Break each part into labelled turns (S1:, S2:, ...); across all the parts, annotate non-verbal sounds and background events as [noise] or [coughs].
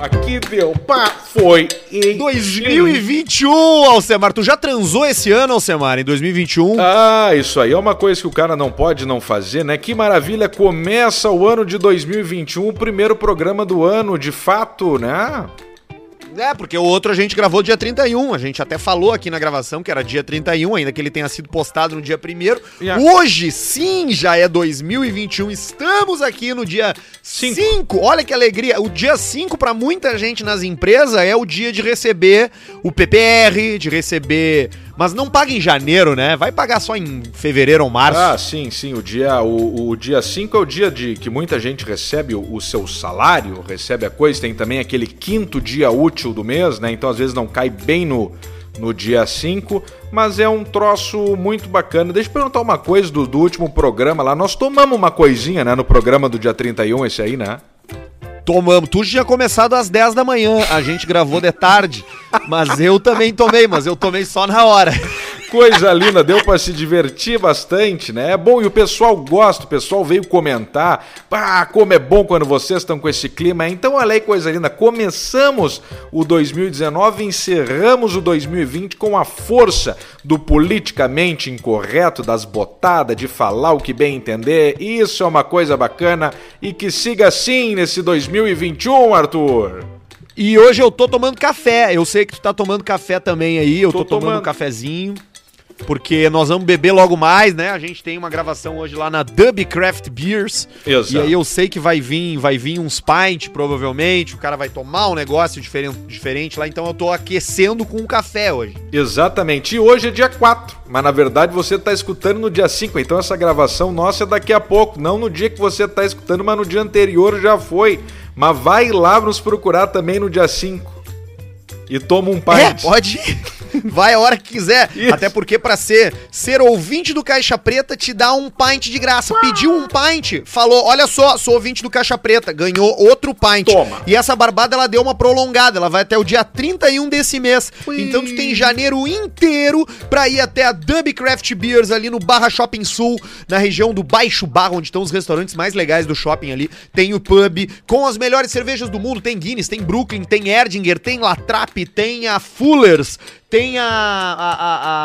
S1: aqui deu, pá, foi. em
S2: 2021, Alcemar. Tu já transou esse ano, Alcemar, em 2021?
S1: Ah, isso aí é uma coisa que o cara não pode não fazer, né? Que maravilha, começa o ano de 2021, o primeiro programa do ano, de fato, né?
S2: É, porque o outro a gente gravou dia 31. A gente até falou aqui na gravação que era dia 31, ainda que ele tenha sido postado no dia 1
S1: Yeah.
S2: Hoje, sim, já é 2021. Estamos aqui no dia
S1: Cinco.
S2: 5. Olha que alegria. O dia 5, para muita gente nas empresas, é o dia de receber o PPR, de receber. Mas não paga em janeiro, né? Vai pagar só em fevereiro ou março.
S1: Ah, sim, sim. O dia o, o dia 5 é o dia de que muita gente recebe o, o seu salário, recebe a coisa. Tem também aquele quinto dia útil do mês, né? Então às vezes não cai bem no, no dia 5, mas é um troço muito bacana. Deixa eu perguntar uma coisa do, do último programa lá. Nós tomamos uma coisinha, né, no programa do dia 31, esse aí, né?
S2: Tomamos. Tu tinha começado às 10 da manhã. A gente gravou de tarde. Mas eu também tomei, mas eu tomei só na hora.
S1: Coisa linda, deu pra se divertir bastante, né? É bom e o pessoal gosta, o pessoal veio comentar. Pá, como é bom quando vocês estão com esse clima. Então, olha aí, coisa linda. Começamos o 2019 e encerramos o 2020 com a força do politicamente incorreto, das botadas, de falar o que bem entender. Isso é uma coisa bacana e que siga assim nesse 2021, Arthur.
S2: E hoje eu tô tomando café. Eu sei que tu tá tomando café também aí. Eu tô,
S1: Tô
S2: tomando
S1: tomando.
S2: um cafezinho. Porque nós vamos beber logo mais, né? A gente tem uma gravação hoje lá na Dub Craft Beers.
S1: Exato.
S2: E aí eu sei que vai vir, vai vir uns pint, provavelmente. O cara vai tomar um negócio diferente, diferente lá. Então eu tô aquecendo com um café hoje.
S1: Exatamente. E hoje é dia 4, mas na verdade você está escutando no dia 5, então essa gravação nossa é daqui a pouco, não no dia que você está escutando, mas no dia anterior já foi. Mas vai lá nos procurar também no dia 5. E toma um
S2: É,
S1: pint.
S2: pode ir. Vai a hora que quiser.
S1: Isso.
S2: Até porque pra ser ser ouvinte do Caixa Preta te dá um pint de graça. Pediu um pint, falou: "Olha só, sou ouvinte do Caixa Preta", ganhou outro pint.
S1: Toma.
S2: E essa barbada ela deu uma prolongada, ela vai até o dia 31 desse mês.
S1: Ui.
S2: Então tu tem janeiro inteiro pra ir até a Dub Craft Beers ali no Barra Shopping Sul, na região do Baixo Barra, onde estão os restaurantes mais legais do shopping ali. Tem o pub com as melhores cervejas do mundo, tem Guinness, tem Brooklyn, tem Erdinger, tem Latrap, tem a Fullers, tem a, a-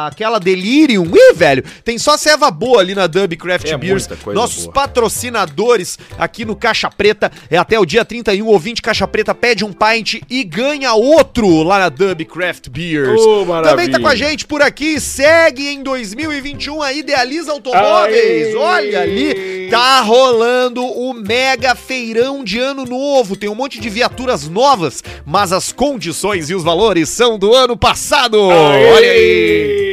S2: a- aquela Delirium. Ih, velho, tem só ceva boa ali na Dub Craft
S1: É
S2: Beers. Nossos
S1: boa.
S2: patrocinadores aqui no Caixa Preta. É até o dia 31, ouvinte Caixa Preta pede um pint e ganha outro lá na Dub Craft Beers.
S1: Maravilha.
S2: Também tá com a gente por aqui, segue em 2021 a Idealiza Automóveis.
S1: Aê!
S2: Olha ali, tá rolando o mega feirão de ano novo. Tem um monte de viaturas novas, mas as condições e os valores são do ano passado. Olha aí.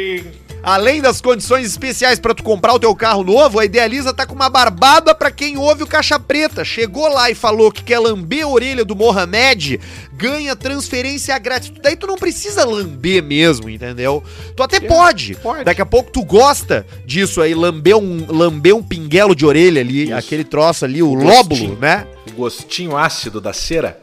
S2: Além das condições especiais pra tu comprar o teu carro novo, a Idealiza tá com uma barbada pra quem ouve o Caixa Preta. Chegou lá e falou que quer lamber a orelha do Mohamed, ganha transferência grátis. Daí tu não precisa lamber mesmo, entendeu? Tu até pode.
S1: pode.
S2: Daqui a pouco tu gosta disso aí, lamber um, lamber um pinguelo de orelha ali,
S1: Isso.
S2: aquele troço ali, o
S1: Gostinho.
S2: lóbulo, né?
S1: O gostinho ácido da cera.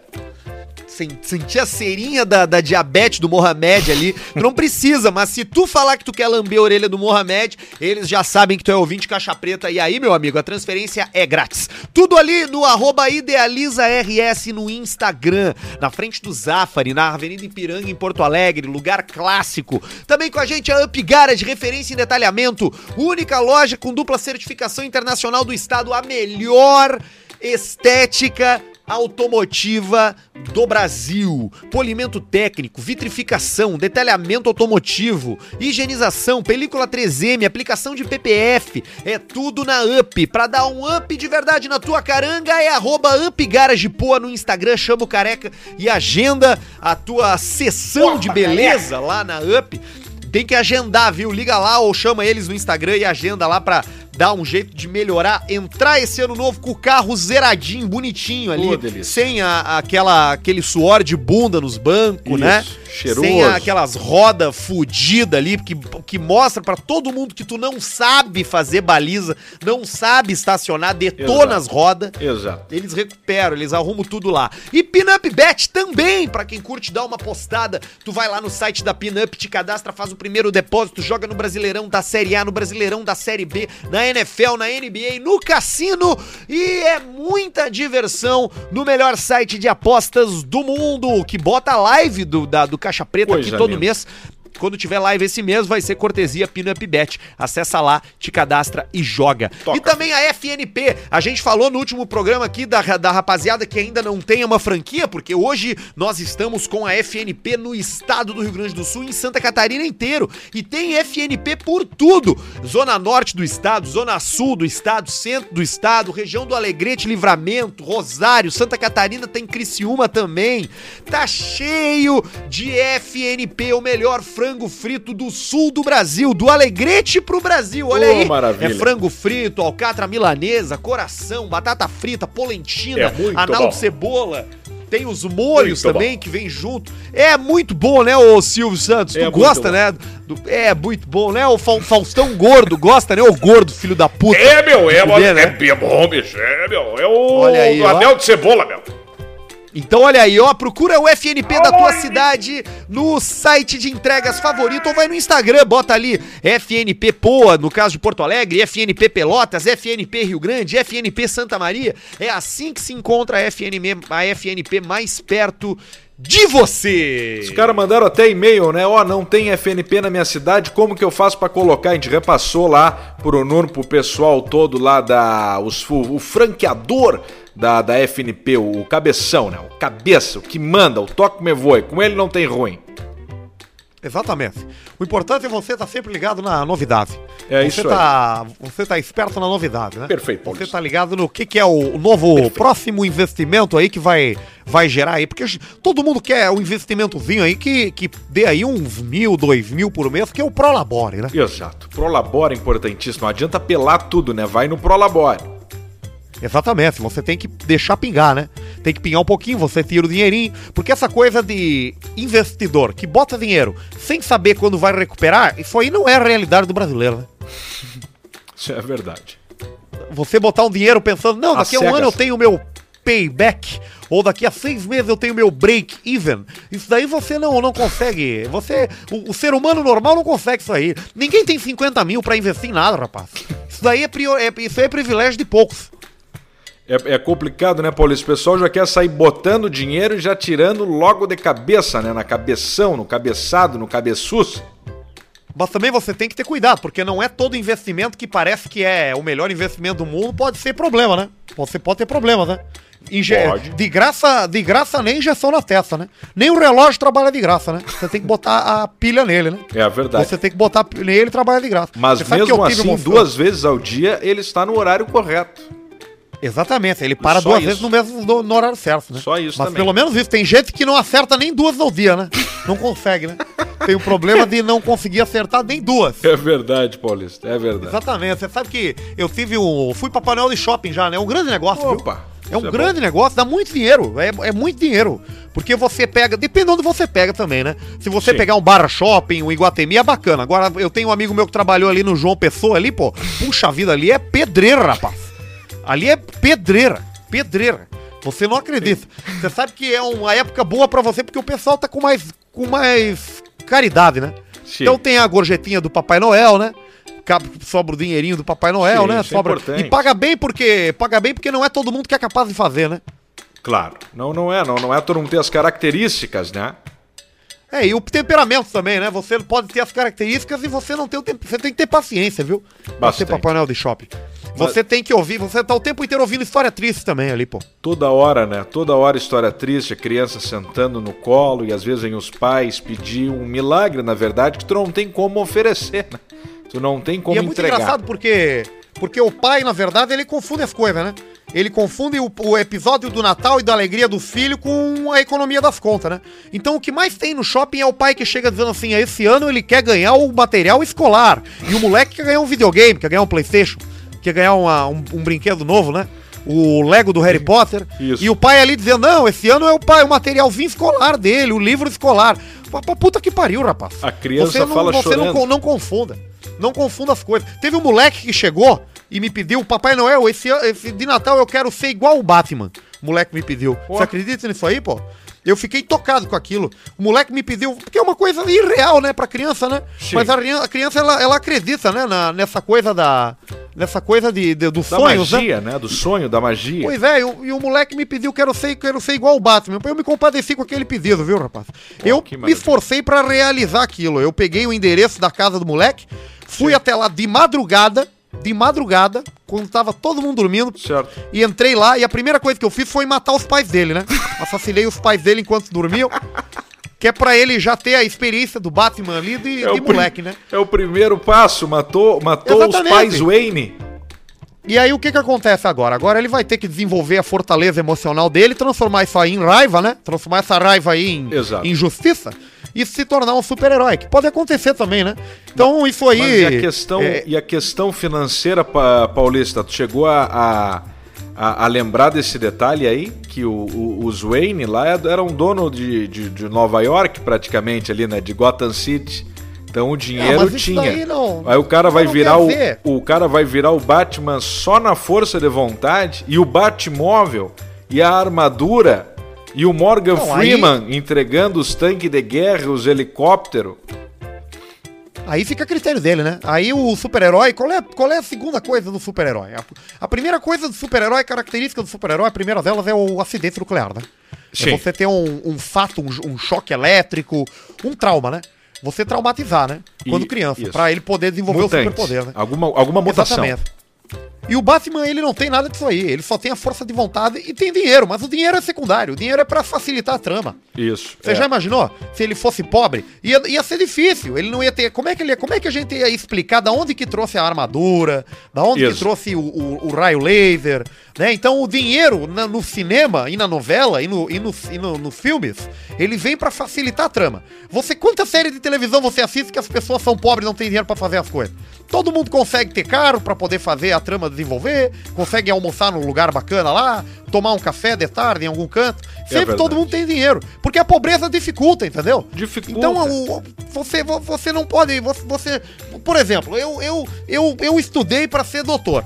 S2: Sen- sentir a cerinha da, da diabetes do Mohamed ali. Tu não precisa, mas se tu falar que tu quer lamber a orelha do Mohamed, eles já sabem que tu é ouvinte caixa preta. E aí, meu amigo, a transferência é grátis. Tudo ali no arroba IdealizaRS no Instagram, na frente do Zafari, na Avenida Ipiranga, em Porto Alegre, lugar clássico. Também com a gente a Up Garage, referência em detalhamento, única loja com dupla certificação internacional do estado, a melhor estética automotiva do Brasil. Polimento técnico, vitrificação, detalhamento automotivo, higienização, película 3M, aplicação de PPF, é tudo na UP. Pra dar um up de verdade na tua caranga é arroba UpGaragePoa no Instagram, chama o careca e agenda a tua sessão de beleza lá na UP. Tem que agendar, viu? Liga lá ou chama eles no Instagram e agenda lá pra dar um jeito de melhorar, entrar esse ano novo com o carro zeradinho, bonitinho ali,
S1: delícia.
S2: sem a- aquela, aquele suor de bunda nos bancos, né?
S1: Cheiroso.
S2: Sem aquelas rodas fudidas ali, que, que mostra pra todo mundo que tu não sabe fazer baliza, não sabe estacionar, detona
S1: Exato.
S2: as rodas.
S1: Exato.
S2: Eles recuperam, eles arrumam tudo lá. E Pinup Bet também, pra quem curte dar uma postada, tu vai lá no site da Pinup, te cadastra, faz o primeiro depósito, joga no Brasileirão da Série A, no Brasileirão da Série B, na NFL, na NBA, no cassino e é muita diversão no melhor site de apostas do mundo, que bota a live do, da, do Caixa Preta
S1: Coisa
S2: aqui todo
S1: linda.
S2: mês. Quando tiver live esse mês, vai ser cortesia Pinup Bet. Acessa lá, te cadastra e joga.
S1: Toca.
S2: E também a FNP. A gente falou no último programa aqui da, da rapaziada que ainda não tem uma franquia, porque hoje nós estamos com a FNP no estado do Rio Grande do Sul, em Santa Catarina inteiro. E tem FNP por tudo. Zona norte do estado, zona sul do estado, centro do estado, região do Alegrete, Livramento, Rosário, Santa Catarina tem Criciúma também. Tá cheio de FNP, o melhor frango frito do sul do Brasil, do Alegrete pro Brasil. Olha
S1: Ô,
S2: aí.
S1: maravilha.
S2: É frango frito, alcatra milanesa, coração, batata frita, polentina,
S1: É
S2: anal
S1: bom.
S2: de cebola. Tem os molhos
S1: Muito
S2: também que vem junto. É muito bom, né, ô Silvio Santos?
S1: É
S2: tu gosta,
S1: bom.
S2: né? do- é muito bom, né? O Fa- Faustão gordo, gosta, né? O gordo, filho da puta.
S1: É, meu, é,
S2: Fuder, né?
S1: é, é bom, bicho. É, meu, é o,
S2: Olha aí,
S1: o
S2: ó.
S1: anel de cebola, meu.
S2: Então olha aí, ó, procura o FNP da tua cidade no site de entregas favorito ou vai no Instagram, bota ali FNP Poa, no caso de Porto Alegre, FNP Pelotas, FNP Rio Grande, FNP Santa Maria. É assim que se encontra a FNP, a FNP mais perto de você.
S1: Os caras mandaram até e-mail, né? Ó, não tem FNP na minha cidade, como que eu faço pra colocar? A gente repassou lá pro Nuno, pro pessoal todo lá da... Os, o franqueador da, da FNP, o cabeção, né? O cabeça, o que manda, o toque me voe. Com ele não tem ruim.
S2: Exatamente. O importante é você estar sempre ligado na novidade.
S1: É
S2: você
S1: isso
S2: tá, Você tá esperto na novidade, né?
S1: Perfeito,
S2: Você
S1: Paulista.
S2: tá ligado no que, que é o novo próximo investimento aí que vai, vai gerar aí. Porque todo mundo quer um investimentozinho aí que, que dê aí uns mil, dois mil por mês, que é o Prolabore, né?
S1: Exato. Prolabore é importantíssimo. Não adianta pelar tudo, né? Vai no Prolabore.
S2: Exatamente, você tem que deixar pingar, né? Tem que pingar um pouquinho, você tira o dinheirinho. Porque essa coisa de investidor que bota dinheiro sem saber quando vai recuperar, isso aí não é a realidade do brasileiro, né? [laughs]
S1: Isso é verdade.
S2: você botar um dinheiro pensando, não, daqui a um
S1: cegas.
S2: ano eu tenho o meu payback, ou daqui a seis meses eu tenho meu break even. Isso daí você não, não consegue. Você. O, o ser humano normal não consegue isso aí. Ninguém tem 50 mil pra investir em nada, rapaz. Isso daí é, prior, é, isso aí é privilégio de poucos.
S1: É, é complicado, né, Paulista? O pessoal já quer sair botando dinheiro e já tirando logo de cabeça, né? Na cabeção, no cabeçado, no cabeçuço.
S2: Mas também você tem que ter cuidado, porque não é todo investimento que parece que é o melhor investimento do mundo, pode ser problema, né? Você pode ter problemas, né? Inje-
S1: Pode.
S2: De graça, de graça nem injeção na testa, né? Nem o relógio trabalha de graça, né? Você tem que botar a pilha nele, né?
S1: É a verdade.
S2: Você tem que botar nele e trabalhar de graça.
S1: Mas
S2: Você
S1: mesmo assim, duas vezes ao dia, ele está no horário correto.
S2: Exatamente, ele para
S1: Só
S2: duas
S1: isso.
S2: vezes no mesmo no, no horário certo, né?
S1: Só isso
S2: Mas
S1: também.
S2: pelo menos isso. Tem gente que não acerta nem duas ao dia, né? Não consegue, né? Tem o problema de não conseguir acertar nem duas.
S1: É verdade, Paulista. É verdade.
S2: Exatamente. Você sabe que eu tive um. Fui pra painel de shopping já, né? É um grande negócio,
S1: Opa,
S2: viu? É um
S1: é
S2: grande negócio, dá muito dinheiro. É, é muito dinheiro. Porque você pega. Depende de onde você pega também, né? Se você
S1: Sim.
S2: pegar um Barra Shopping, um Iguatemi, é bacana. Agora, eu tenho um amigo meu que trabalhou ali no João Pessoa ali, pô. Puxa vida, ali é pedreira, rapaz. Ali é pedreira. Pedreira. Você não acredita. Você sabe que é uma época boa pra você porque o pessoal tá com mais, com mais caridade, né?
S1: Sim.
S2: Então tem a gorjetinha do Papai Noel, né? Sobra o dinheirinho do Papai Noel,
S1: Sim,
S2: né?
S1: é
S2: Sobra.
S1: importante.
S2: e paga bem porque paga bem porque não é todo mundo que é capaz de fazer, né?
S1: Claro. Não, não é, não, não é todo mundo ter as características, né?
S2: É, e o temperamento também, né? Você pode ter as características e você não tem o tempo. Você tem que ter paciência, viu? Pra ser
S1: Bastante.
S2: Papai Noel de shopping. Você tem que ouvir, você tá o tempo inteiro ouvindo história triste também ali, pô.
S1: Toda hora, né? Toda hora história triste, a criança sentando no colo e às vezes vem os pais pedir um milagre, na verdade, que tu não tem como oferecer, né? Tu não tem como
S2: e é muito
S1: entregar.
S2: engraçado porque, porque o pai, na verdade, ele confunde as coisas, né? Ele confunde o, o episódio do Natal e da alegria do filho com a economia das contas, né? Então o que mais tem no shopping é o pai que chega dizendo assim: esse ano ele quer ganhar o material escolar. E o moleque quer ganhar um videogame, quer ganhar um Playstation, quer ganhar uma- um, um brinquedo novo, né? o Lego do Harry Potter.
S1: Isso.
S2: E o pai ali dizendo, não, esse ano é o pai, o materialzinho escolar dele, o livro escolar. Pra, puta que pariu, rapaz.
S1: A criança
S2: você não,
S1: fala
S2: você não,
S1: chorando.
S2: con- não confunda. Não confunda as coisas. Teve um moleque que chegou e me pediu, Papai Noel, esse, esse de Natal eu quero ser igual o Batman. O moleque me pediu.
S1: Pô.
S2: Você acredita nisso aí, pô? Eu fiquei tocado com aquilo. O moleque me pediu, porque é uma coisa irreal, né, pra criança, né?
S1: Sim.
S2: Mas a, a criança, ela, ela acredita, né, na- nessa coisa da... Nessa coisa de, de, dos
S1: Da
S2: sonhos, né?
S1: magia, né? Do sonho, da magia.
S2: Pois é, e o, e o moleque me pediu, quero ser, quero ser igual o Batman. Eu me compadeci com aquele pedido, viu, rapaz? eu
S1: que
S2: me esforcei pra realizar aquilo. Eu peguei o endereço da casa do moleque, fui até lá de madrugada, de madrugada, quando tava todo mundo dormindo,
S1: Certo.
S2: e entrei lá, e a primeira coisa que eu fiz foi matar os pais dele, né? [laughs] Assassinei os pais dele enquanto dormiam. Que é pra ele já ter a experiência do Batman ali de,
S1: É
S2: de moleque, né?
S1: É o primeiro passo. Matou, matou os pais Wayne.
S2: E aí o que que acontece agora? Agora ele vai ter que desenvolver a fortaleza emocional dele, transformar isso aí em raiva, né? Transformar essa raiva aí em,
S1: Exato.
S2: em justiça e se tornar um super-herói, que pode acontecer também, né? Então isso aí...
S1: Mas e a questão,
S2: é,
S1: e a questão financeira, pa- Paulista? Tu chegou a, a, a- a lembrar desse detalhe aí? Que o, o- os Wayne lá eram dono de, de, de Nova York, praticamente, ali, né? De Gotham City. Então o dinheiro
S2: isso
S1: tinha.
S2: não-
S1: aí o cara vai virar o,
S2: ver.
S1: o cara vai virar o Batman só na força de vontade e o Batmóvel e a armadura e o Morgan
S2: Não, aí-
S1: Freeman entregando os tanques de guerra, os helicópteros.
S2: Aí fica a critério dele, né? Aí o super-herói, qual é, qual é a segunda coisa do super-herói? A, a primeira coisa do super-herói, característica do super-herói, a primeira delas é o acidente nuclear, né?
S1: Sim.
S2: É você ter um, um fato, um, um choque elétrico, um trauma, né? Você traumatizar, né? Quando
S1: E-
S2: criança, pra ele poder desenvolver o
S1: Mutantes.
S2: superpoder, né?
S1: Alguma, alguma mutação.
S2: Exatamente. E o Batman, ele não tem nada disso aí. Ele só tem a força de vontade e tem dinheiro. Mas o dinheiro é secundário. O dinheiro é pra facilitar a trama.
S1: Isso.
S2: Você
S1: é.
S2: já imaginou? Se ele fosse pobre, ia, ia ser difícil. Ele não ia ter. Como é que ele Como é que a gente ia explicar da onde que trouxe a armadura, da onde
S1: Isso.
S2: que trouxe o, o- o raio laser, né? Então o dinheiro na- no cinema e na novela e, no, e, no, e no- nos filmes, ele vem pra facilitar a trama. Você quanta série de televisão você assiste que as pessoas são pobres e não têm dinheiro pra fazer as coisas? Todo mundo consegue ter carro pra poder fazer a trama desenvolver, consegue almoçar num lugar bacana lá, tomar um café de tarde em algum canto. Sempre
S1: verdade.
S2: todo mundo tem dinheiro, porque a pobreza dificulta, entendeu?
S1: Dificulta.
S2: Então o- você, vo- você não pode. Você, por exemplo, eu, eu, eu, eu estudei pra ser doutor.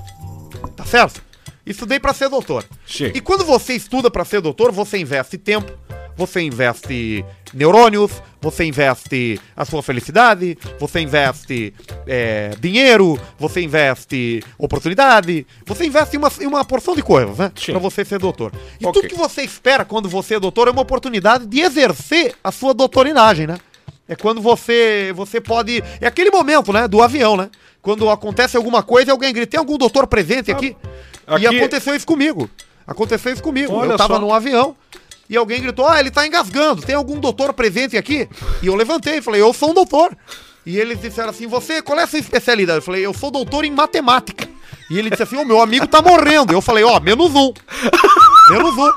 S2: Tá certo? Estudei pra ser doutor.
S1: Sim.
S2: E quando você estuda pra ser doutor, você investe tempo, você investe neurônios, você investe a sua felicidade, você investe é, dinheiro, você investe oportunidade, você investe em uma, uma porção de coisas, né? Pra você ser doutor. E
S1: Ok.
S2: tudo que você espera quando você é doutor é uma oportunidade de exercer a sua doutorinagem, né? É quando você você pode. É aquele momento, né? Do avião, né? Quando acontece alguma coisa e alguém grita: tem algum doutor presente aqui?
S1: aqui-
S2: E aconteceu isso comigo. Aconteceu isso comigo.
S1: Olha
S2: eu tava
S1: só.
S2: num avião e alguém gritou: Ah, ele tá engasgando, tem algum doutor presente aqui? E eu levantei e falei: Eu sou um doutor. E eles disseram assim: Você, qual é a sua especialidade? Eu falei: Eu sou doutor em matemática. E ele disse assim: O meu amigo tá morrendo. Eu falei: Ó, menos um. Menos um.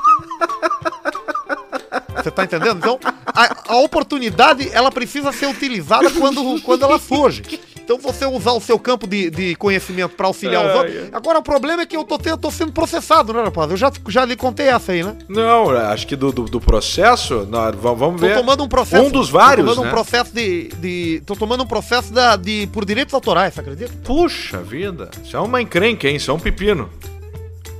S2: Você tá entendendo? Então, a, a oportunidade, ela precisa ser utilizada quando, quando ela surge. Então, você usar o seu campo de, de conhecimento pra auxiliar os
S1: Ai,
S2: outros.
S1: ai.
S2: Agora, o problema é que eu tô, tendo- tô sendo processado, né, rapaz? Eu já, já lhe contei essa aí, né?
S1: Não, acho que do, do, do processo, nós, vamos
S2: Tô
S1: ver.
S2: tomando um processo.
S1: Um dos vários,
S2: Tô tomando
S1: né?
S2: um processo de, de. Tô tomando um processo da, de, por direitos autorais, você acredita?
S1: Puxa vida, isso é uma encrenca, hein? Isso é um pepino.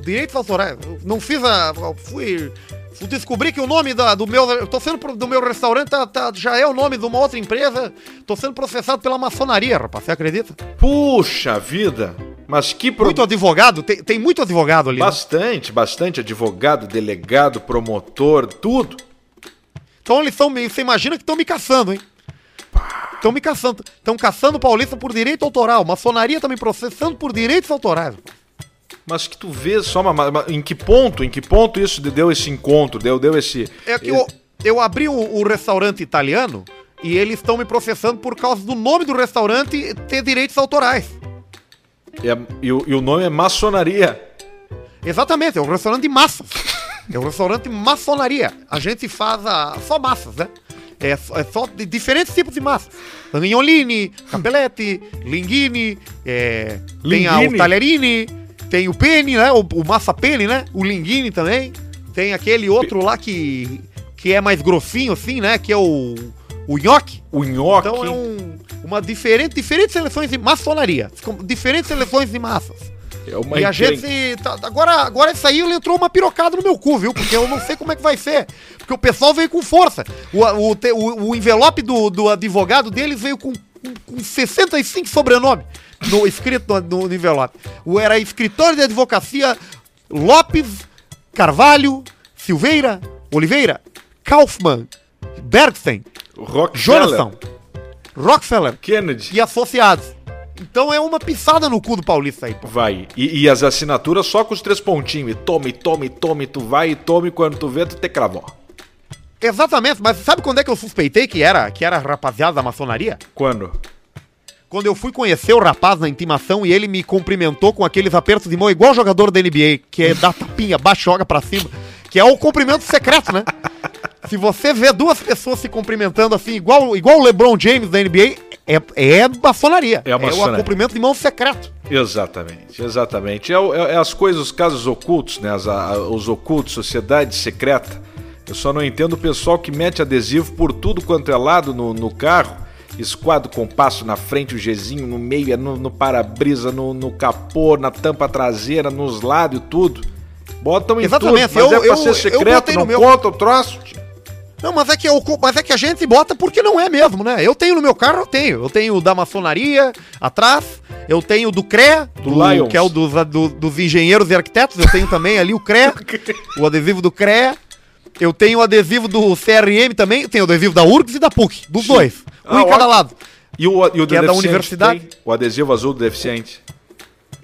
S2: Direitos autorais. Eu não fiz a. eu Fui. Fui descobrir que o nome da, do meu. Eu tô sendo do meu restaurante tá, tá- já é o nome de uma outra empresa. Tô sendo processado pela maçonaria, rapaz. Você acredita?
S1: Puxa vida, mas que pro...
S2: Muito advogado, tem, tem muito advogado ali. né?
S1: Bastante, bastante advogado, delegado, promotor, tudo.
S2: Então eles me. Você imagina que estão me caçando, hein? Estão me caçando. Estão caçando paulista por direito autoral. Maçonaria tá me processando por direitos autorais.
S1: Mas que tu vê só uma, uma- em que ponto, em que ponto isso deu esse encontro, deu, deu esse...
S2: É que eu, eu abri o, o restaurante italiano e eles estão me processando por causa do nome do restaurante ter direitos autorais.
S1: É, e, o, e o nome é maçonaria.
S2: Exatamente, é um restaurante de massas. É um restaurante maçonaria. A gente faz a- só massas, né? É, só- é só de diferentes tipos de massas. Agnolini, capelletti, linguine, é, tem a, o talherini, tem o Penny, né? O, o Massa Penny, né? O Linguini também. Tem aquele outro lá que, que é mais grossinho, assim, né? Que é o, o Nhoque.
S1: O nhoque.
S2: Então é um, uma diferente, diferentes seleções de maçonaria. Diferentes seleções de massas.
S1: É uma
S2: e a gente. tá- agora, agora isso aí entrou uma pirocada no meu cu, viu? Porque eu não sei como é que vai ser. Porque o pessoal veio com força. O, o, o- o envelope do, do advogado deles veio com, com, com 65 sobrenomes no, escrito no, no envelope. O, era escritório de advocacia Lopes, Carvalho, Silveira, Oliveira, Kaufmann, Bergstein,
S1: Rockefeller,
S2: Jonathan, Rockefeller
S1: Kennedy.
S2: e associados. Então é uma pisada no cu do Paulista aí, pô.
S1: Vai. E, e as assinaturas só com os três pontinhos. E tome, tome, tome, tu vai e tome. Quando tu vê, tu te cravou.
S2: Exatamente, mas sabe quando é que eu suspeitei que era, que era rapaziada da maçonaria?
S1: Quando?
S2: Quando eu fui conhecer o rapaz na intimação e ele me cumprimentou com aqueles apertos de mão igual jogador da NBA, que é dá tapinha, baixa, joga pra cima, que é o cumprimento secreto, né? [laughs] Se você vê duas pessoas se cumprimentando assim, igual, igual o LeBron James da NBA, é, é maçonaria.
S1: É maçonaria.
S2: o cumprimento de mão secreto.
S1: Exatamente, exatamente. É, é- é as coisas, os casos ocultos, né? As- a- os ocultos, sociedade secreta. Eu só não entendo o pessoal que mete adesivo por tudo quanto é lado no, no carro. Esquadro compasso na frente, o Gzinho no meio, é no, no para-brisa, no, no capô, na tampa traseira, nos lados e tudo. Botam em
S2: Exatamente,
S1: tudo, mas
S2: eu-
S1: é pra
S2: eu-
S1: ser secreto, não
S2: meu-
S1: conta o troço.
S2: Não, mas é que eu, mas é que a gente bota porque não é mesmo, né? Eu tenho no meu carro, eu tenho. Eu tenho o da maçonaria atrás, eu tenho do CREA,
S1: Do Lions.
S2: que é o dos, do- dos engenheiros e arquitetos, eu tenho também ali o CREA, [laughs] o adesivo do CREA. Eu tenho o adesivo do CRM também, tenho o adesivo da URGS e da PUC, dos dois. Um
S1: Ah,
S2: em cada lado.
S1: E o, e o
S2: Que é da universidade?
S1: tem? O adesivo azul do deficiente.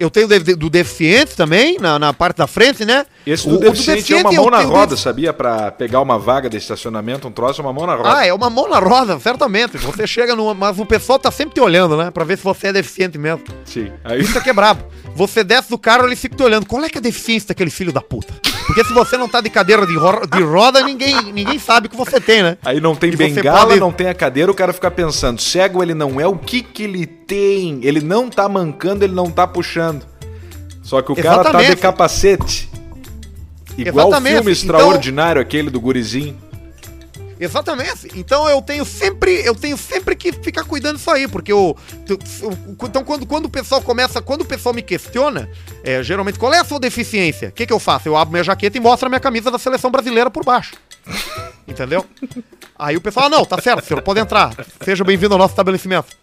S2: Eu tenho do deficiente também, na, na parte da frente, né?
S1: Esse
S2: O-
S1: do
S2: o
S1: deficiente, é uma mão na
S2: tenho
S1: roda, sabia? Pra pegar uma vaga de estacionamento, um troço, uma mão na roda.
S2: Ah, é uma mão na roda, certamente. Você chega numa. Mas o pessoal tá sempre te olhando, né? Pra ver se você é deficiente mesmo.
S1: Sim. Aí,
S2: Isso aqui é brabo. Você desce do carro, ele fica te olhando. Qual é que é a deficiência daquele filho da puta? Porque se você não tá de cadeira de, ro- de roda, ninguém, ninguém sabe que você tem, né?
S1: aí não tem
S2: E
S1: bengala,
S2: pode-
S1: não tem a cadeira, o cara fica pensando, cego ele não é, o que que ele tem? Ele não tá mancando, ele não tá puxando. Só que o cara tá de
S2: Exatamente.
S1: capacete. Igual
S2: Exatamente.
S1: filme
S2: Então-
S1: extraordinário, aquele do gurizinho.
S2: Exatamente. Então eu tenho sempre, eu tenho sempre que ficar cuidando disso aí, porque eu, então quando, quando o pessoal começa, quando o pessoal me questiona, é, geralmente qual é a sua deficiência? O que que eu faço? Eu abro minha jaqueta e mostro a minha camisa da seleção brasileira por baixo. [laughs] Entendeu? Aí o pessoal, ah, não, tá certo, senhor, pode entrar. Seja bem-vindo ao nosso estabelecimento. [laughs]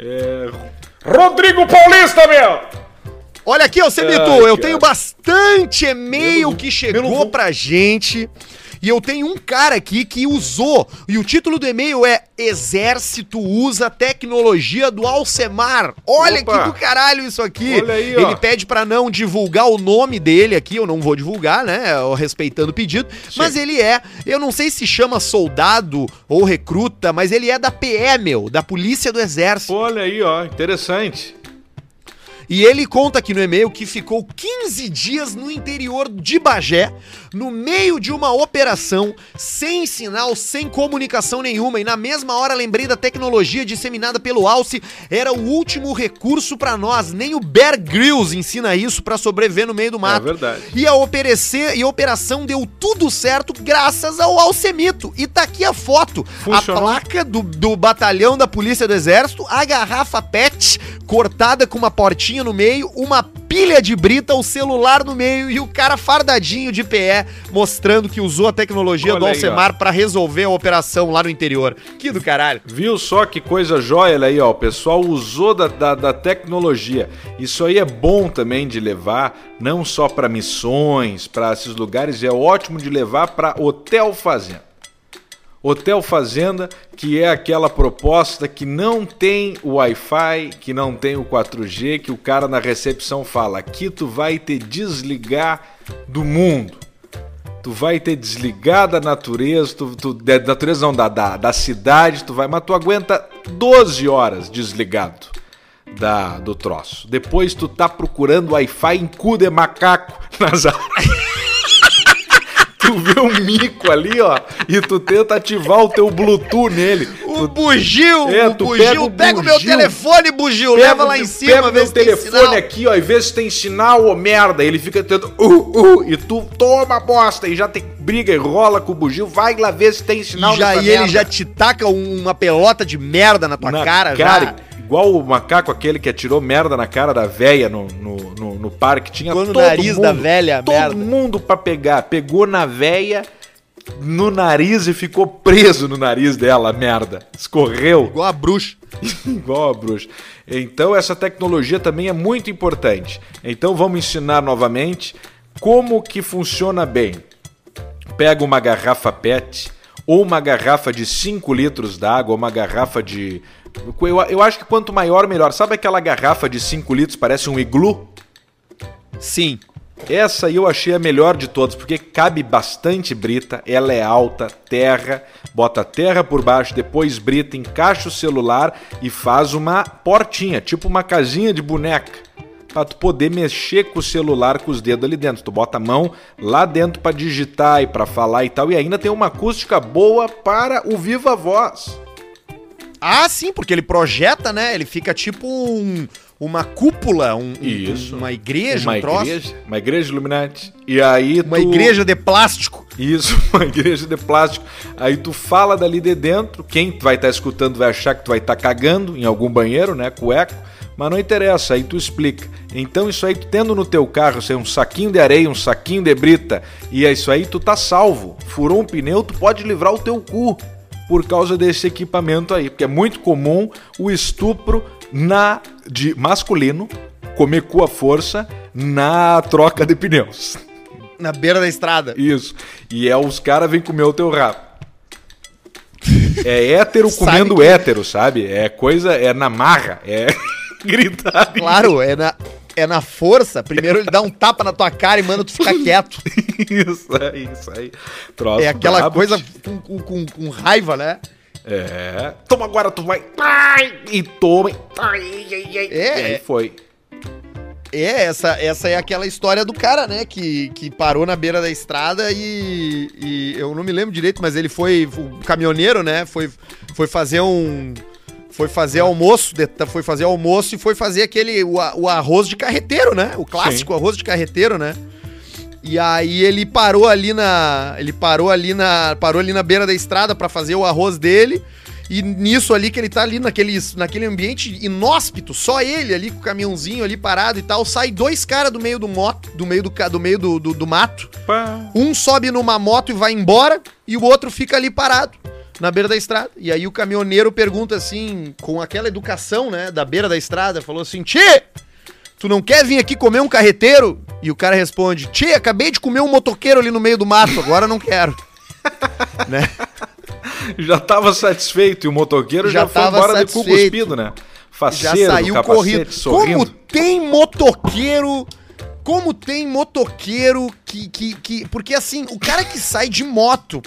S1: É... Rodrigo Paulista, meu!
S2: Olha aqui, ô Semito,
S1: Ai,
S2: eu
S1: cara.
S2: tenho bastante e-mail que chegou pra gente. E eu tenho um cara aqui que usou. E o título do e-mail é Exército usa tecnologia do Alcemar. Olha
S1: Opa.
S2: que do caralho isso aqui.
S1: Olha aí, ó.
S2: Ele pede pra não divulgar o nome dele aqui. Eu não vou divulgar, né? Respeitando o pedido. Mas ele é, eu não sei se chama soldado ou recruta, mas ele é da PE, meu, da Polícia do Exército.
S1: Olha aí, ó, interessante.
S2: E ele conta aqui no e-mail que ficou 15 dias no interior de Bagé, no meio de uma operação, sem sinal, sem comunicação nenhuma. E na mesma hora lembrei da tecnologia disseminada pelo Alce, era o último recurso pra nós. Nem o Bear Grylls ensina isso pra sobreviver no meio do mato.
S1: É verdade.
S2: E a, operecer, e a operação deu tudo certo graças ao Alcemito. E tá aqui a foto.
S1: Funcionou.
S2: A placa do, do batalhão da Polícia do Exército, a garrafa PET cortada com uma portinha no meio, uma pilha de brita, o celular no meio e o cara fardadinho de PE mostrando que usou a tecnologia
S1: Olha
S2: do Alcemar pra resolver a operação lá no interior. Que do caralho.
S1: Viu só que coisa jóia olha aí, ó. O pessoal usou da, da, da tecnologia. Isso aí é bom também de levar, não só para missões, para esses lugares, é ótimo de levar para hotel fazenda. Hotel Fazenda, que é aquela proposta que não tem o Wi-Fi, que não tem o 4G, que o cara na recepção fala: aqui tu vai te desligar do mundo. Tu vai ter desligar da natureza, tu, tu, da natureza não, da, da, da cidade, tu vai, mas tu aguenta 12 horas desligado da, do troço. Depois tu tá procurando Wi-Fi em cu de macaco [laughs] nas áreas. [laughs] tu vê um mico ali, ó, e tu tenta ativar o teu Bluetooth nele.
S2: O bugio,
S1: É,
S2: o
S1: tu
S2: bugio,
S1: pega o
S2: o meu telefone, bugio,
S1: Pega
S2: leva
S1: o
S2: lá em cima,
S1: pega o
S2: vê
S1: teu
S2: se
S1: telefone aqui, ó, e vê se tem sinal, ô merda. Ele fica tentando, uh, uh, e tu toma bosta, e já tem briga e rola com o bugio, vai lá ver se tem sinal
S2: já, e ele
S1: merda.
S2: já te taca um- uma pelota de merda na tua
S1: na
S2: cara, já.
S1: Igual o macaco aquele que atirou merda na cara da véia no, no, no, no parque. Tinha
S2: no
S1: todo
S2: nariz
S1: mundo,
S2: da velha,
S1: Todo
S2: merda.
S1: mundo pra pegar. Pegou na véia, no nariz e ficou preso no nariz dela, merda. Escorreu.
S2: Igual a bruxa. [laughs]
S1: Igual a bruxa. Então essa tecnologia também é muito importante. Então vamos ensinar novamente como que funciona bem. Pega uma garrafa PET ou uma garrafa de 5 litros d'água, ou uma garrafa de. Eu, eu acho que quanto maior, melhor. Sabe aquela garrafa de 5 litros, parece um iglu?
S2: Sim.
S1: Essa eu achei a melhor de todas, porque cabe bastante brita, ela é alta, terra, bota terra por baixo, depois brita, encaixa o celular e faz uma portinha, tipo uma casinha de boneca, pra tu poder mexer com o celular com os dedos ali dentro. Tu bota a mão lá dentro pra digitar e pra falar e tal, e ainda tem uma acústica boa para o viva voz.
S2: Ah, sim, porque ele projeta, né? Ele fica tipo um- uma cúpula, um,
S1: Isso.
S2: uma igreja,
S1: uma
S2: um troço.
S1: igreja, uma igreja Illuminati. E aí
S2: Uma
S1: tu-
S2: igreja de plástico.
S1: Isso, [laughs] uma igreja de plástico. Aí tu fala dali de dentro, quem vai estar escutando vai achar que tu vai estar cagando em algum banheiro, né, com eco, mas não interessa, aí tu explica. Então isso aí, tu tendo no teu carro, sei, um saquinho de areia, um saquinho de brita, e é isso aí, tu tá salvo. Furou um pneu, tu pode livrar o teu cu por causa desse equipamento aí, porque é muito comum o estupro na de masculino comer cu à força na troca de pneus.
S2: Na beira da estrada.
S1: Isso. E é os caras vêm comer o teu rabo. É hétero comendo
S2: que-
S1: hétero, sabe? É coisa, é na marra, é [laughs] gritar.
S2: Claro, é na, é na força. Primeiro ele dá um tapa na tua cara e manda tu ficar quieto. [laughs]
S1: Isso aí, isso aí. Troço
S2: É aquela
S1: brabo.
S2: coisa com, com- com- raiva, né?
S1: É. Toma agora, tu vai. Ai, E toma. Ai, ai, ai.
S2: É,
S1: E aí foi.
S2: É, essa, essa é aquela história do cara, né? Que, que parou na beira da estrada e, e eu não me lembro direito, mas ele foi o caminhoneiro, né? Foi, foi fazer um. Foi fazer almoço, de- foi fazer almoço e foi fazer aquele o, o arroz de carreteiro, né? O clássico arroz de carreteiro, né? E aí ele parou ali na, ele parou ali na, parou ali na beira da estrada pra fazer o arroz dele. E nisso ali que ele tá ali naquele, naquele ambiente inóspito, só ele ali com o caminhãozinho ali parado e tal, sai dois caras do meio do moto, do meio do do meio do, do, do mato.
S1: Pá.
S2: Um sobe numa moto e vai embora e o outro fica ali parado na beira da estrada. E aí o caminhoneiro pergunta assim, com aquela educação, né, da beira da estrada, falou assim: "Tchê, tu não quer vir aqui comer um carreteiro?" E o cara responde: "Tchê, acabei de comer um motoqueiro ali no meio do mato, agora não quero." [laughs] né?
S1: Já tava satisfeito e o motoqueiro já,
S2: Já
S1: foi embora de cu
S2: satisfeito.
S1: cuspido, né?
S2: Já
S1: Faceiro,
S2: saiu
S1: do capacete,
S2: corrido.
S1: sorrindo.
S2: Como tem motoqueiro. Como tem motoqueiro que, que, que. Porque assim, o cara que sai de moto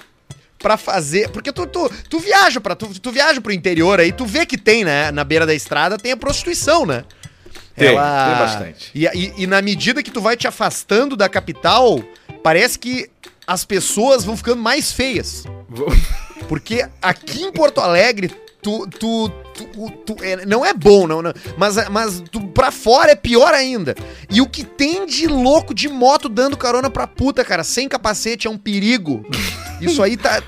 S2: pra fazer. Porque tu, tu, tu viaja para tu, tu viaja pro interior aí, tu vê que tem, né? Na beira da estrada tem a prostituição, né?
S1: Tem, tem bastante.
S2: E, e, e na medida que tu vai te afastando da capital, parece que as pessoas vão ficando mais feias. Porque aqui em Porto Alegre, tu. tu, tu, tu- é, não é bom, não, não. Mas, mas tu, pra fora é pior ainda. E o que tem de louco de moto dando carona pra puta, cara, sem capacete é um perigo. Isso aí tá.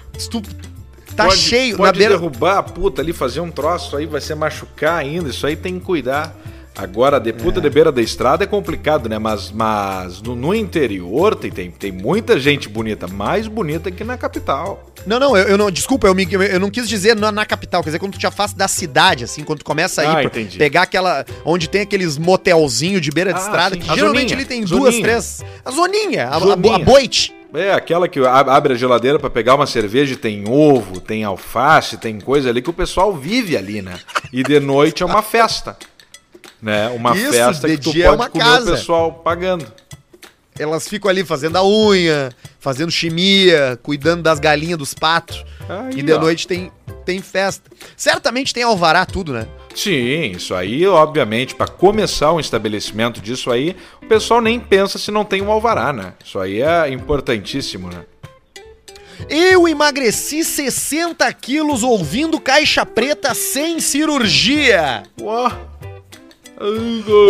S2: tá
S1: Pode-
S2: cheio.
S1: Pode
S2: na beira.
S1: derrubar a puta ali, fazer um troço aí, vai se machucar ainda. Isso aí tem que cuidar. Agora, de puta de beira da estrada é complicado, né? Mas, mas no, no interior tem, tem, tem muita gente bonita, mais bonita que na capital.
S2: Não, não, eu, eu não. Desculpa, eu, me- eu não quis dizer na, na capital, quer dizer, quando tu te afasta da cidade, assim, quando tu começa a ir
S1: Ah,
S2: pra pegar aquela. Onde tem aqueles motelzinhos de beira de
S1: Ah,
S2: estrada,
S1: sim.
S2: que
S1: A
S2: geralmente
S1: zoninha,
S2: ele tem
S1: zoninha.
S2: duas, três. A zoninha, a, a,
S1: Zoninha.
S2: a boite.
S1: É, aquela que abre a geladeira pra pegar uma cerveja e tem ovo, tem alface, tem coisa ali que o pessoal vive ali, né? E de noite é uma festa. Né? Uma
S2: Isso,
S1: festa que tu
S2: é
S1: pode
S2: uma
S1: comer
S2: casa.
S1: o pessoal pagando.
S2: Elas ficam ali fazendo a unha, fazendo chimia, cuidando das galinhas, dos patos.
S1: Aí,
S2: e de
S1: ó.
S2: noite tem, tem festa. Certamente tem alvará, tudo, né?
S1: Sim, isso aí, obviamente, para começar um estabelecimento disso aí, o pessoal nem pensa se não tem um alvará, né? Isso aí é importantíssimo, né?
S2: Eu emagreci 60 quilos ouvindo caixa preta sem cirurgia.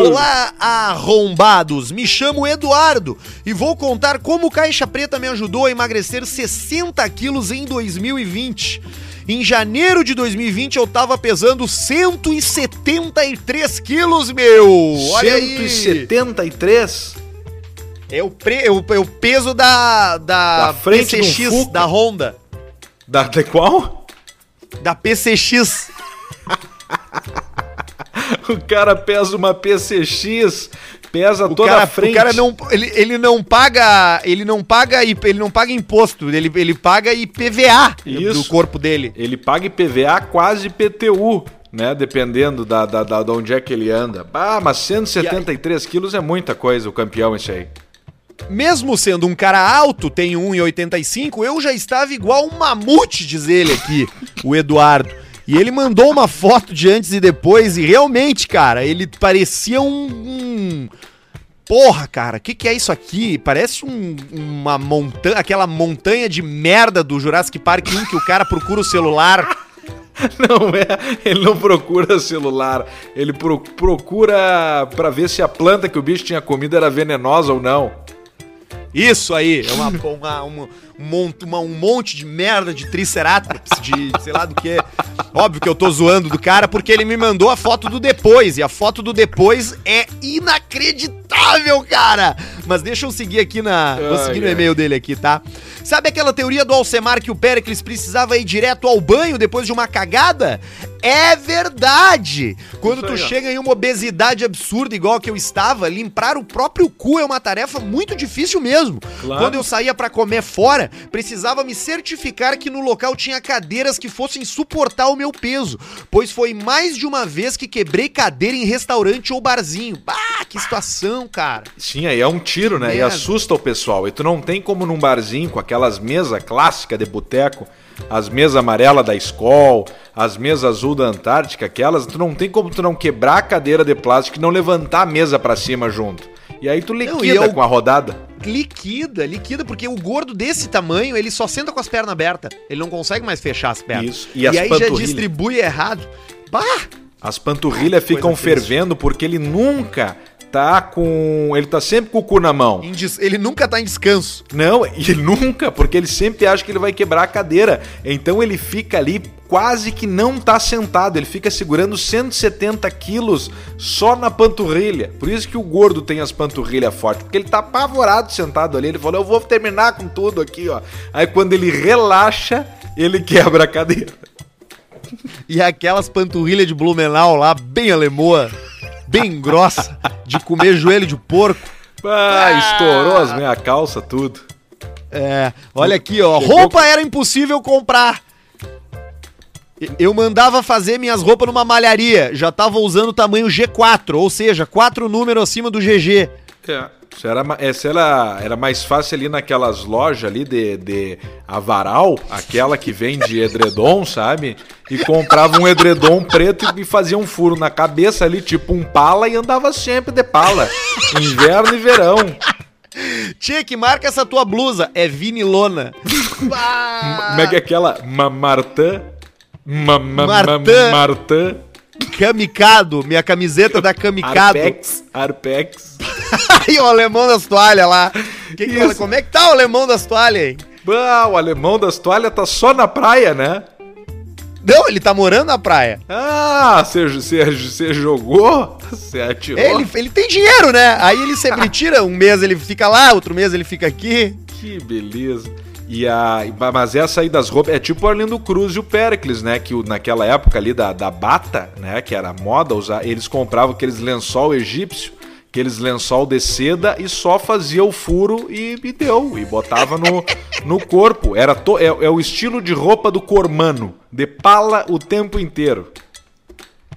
S2: Olá, arrombados! Me chamo Eduardo e vou contar como o Caixa Preta me ajudou a emagrecer 60 quilos em 2020. Em janeiro de 2020 eu tava pesando 173 quilos, meu! Olha aí!
S1: 173?
S2: É o, pre, é o, é o peso da, da,
S1: Da frente
S2: PCX, da Honda.
S1: Da, de qual?
S2: Da PCX. [laughs]
S1: O cara pesa uma PCX, pesa
S2: O
S1: toda
S2: cara,
S1: a frente.
S2: o cara não, ele, ele não paga, ele não paga, ele não paga imposto, ele, ele paga IPVA do
S1: Isso.
S2: corpo dele.
S1: Ele paga IPVA quase PTU, né? Dependendo da, da, da, de onde é que ele anda. Ah, mas 173 quilos é muita coisa, o campeão esse aí.
S2: Mesmo sendo um cara alto, tem 1,85, eu já estava igual um mamute, diz ele aqui, o Eduardo. E ele mandou uma foto de antes e depois, e realmente, cara, ele parecia um. um- Porra, cara, o que, que é isso aqui? Parece um- uma montanha, aquela montanha de merda do Jurassic Park 1 que o cara procura o celular. [laughs]
S1: Não é, ele não procura celular, ele pro- procura pra ver se a planta que o bicho tinha comido era venenosa ou não.
S2: Isso aí, é uma, uma, uma- um, monte, uma- um monte de merda de triceratops, de sei lá do que. Óbvio que eu tô zoando do cara porque ele me mandou a foto do depois, e a foto do depois é inacreditável, cara! Mas deixa eu seguir aqui na. Vou seguir no
S1: ai.
S2: e-mail dele aqui, tá? Sabe aquela teoria do Alcemar que o Pericles precisava ir direto ao banho depois de uma cagada? É verdade! Quando tu chega em uma obesidade absurda, igual que eu estava, limpar o próprio cu é uma tarefa muito difícil mesmo.
S1: Claro.
S2: Quando eu saía pra comer fora, precisava me certificar que no local tinha cadeiras que fossem suportar o meu peso, pois foi mais de uma vez que quebrei cadeira em restaurante ou barzinho. Bah, que situação, cara.
S1: Sim, aí é um tiro, né? E
S2: Merda.
S1: assusta o pessoal. E tu não tem como num barzinho com aquelas mesas clássicas de boteco, as mesas amarelas da Skol, as mesas azul da Antártica, aquelas, tu não tem como tu não quebrar a cadeira de plástico e não levantar a mesa pra cima junto. E aí tu
S2: Não, e
S1: liquida
S2: eu-
S1: com a rodada.
S2: Liquida, liquida, porque o gordo desse tamanho, ele só senta com as pernas abertas. Ele não consegue mais fechar as pernas.
S1: Isso, e as
S2: aí já distribui errado. Bah!
S1: As panturrilhas ficam
S2: coisa triste.
S1: fervendo porque ele nunca tá com. Ele tá sempre com o cu na mão.
S2: Ele nunca tá em descanso.
S1: Não, [laughs] e nunca, porque ele sempre acha que ele vai quebrar a cadeira. Então ele fica ali quase que não tá sentado, ele fica segurando 170 quilos só na panturrilha. Por isso que o gordo tem as panturrilhas fortes, porque ele tá apavorado sentado ali. Ele falou: Eu vou terminar com tudo aqui, ó. Aí quando ele relaxa, ele [laughs] quebra a cadeira.
S2: E aquelas panturrilhas de Blumenau lá, bem alemoa, bem grossa, de comer joelho de porco.
S1: Ah, estourou as minhas calças, tudo.
S2: É, olha aqui, ó.
S1: Chegou
S2: Roupa era impossível comprar. Eu mandava fazer minhas roupas numa malharia. Já tava usando o tamanho G4, ou seja, quatro números acima do GG.
S1: É. Isso era, essa era, era mais fácil ali naquelas lojas ali de, de avaral, aquela que vende edredom, sabe? E comprava um edredom preto e fazia um furo na cabeça ali, tipo um pala, e andava sempre de pala. Inverno e verão.
S2: Tchê, que marca essa tua blusa? É vinilona.
S1: Como é que é aquela? Ma Martã? Ma ma ma
S2: Martã.
S1: Martã?
S2: Kamikado, minha camiseta da Kamikado.
S1: Arpex? Arpex?
S2: Aí [laughs] o alemão das toalhas lá. Que que-
S1: Isso.
S2: como é que tá o alemão das toalhas aí?
S1: Ah, o alemão das toalhas tá só na praia, né?
S2: Não, ele tá morando na praia.
S1: Ah, você, você, você jogou? Você atirou?
S2: Ele, ele tem dinheiro, né? Aí ele sempre [laughs] tira, um mês ele fica lá, outro mês ele fica aqui.
S1: Que beleza. E a, mas essa aí das roupas é tipo o Arlindo Cruz e o Pericles, né? Que o- naquela época ali da, da bata, né? Que era moda usar, eles compravam aqueles lençol egípcio, aqueles lençol de seda e só fazia o furo e, e deu. E botava no, no corpo. Era to, é, é o estilo de roupa do cormano, de pala o tempo inteiro.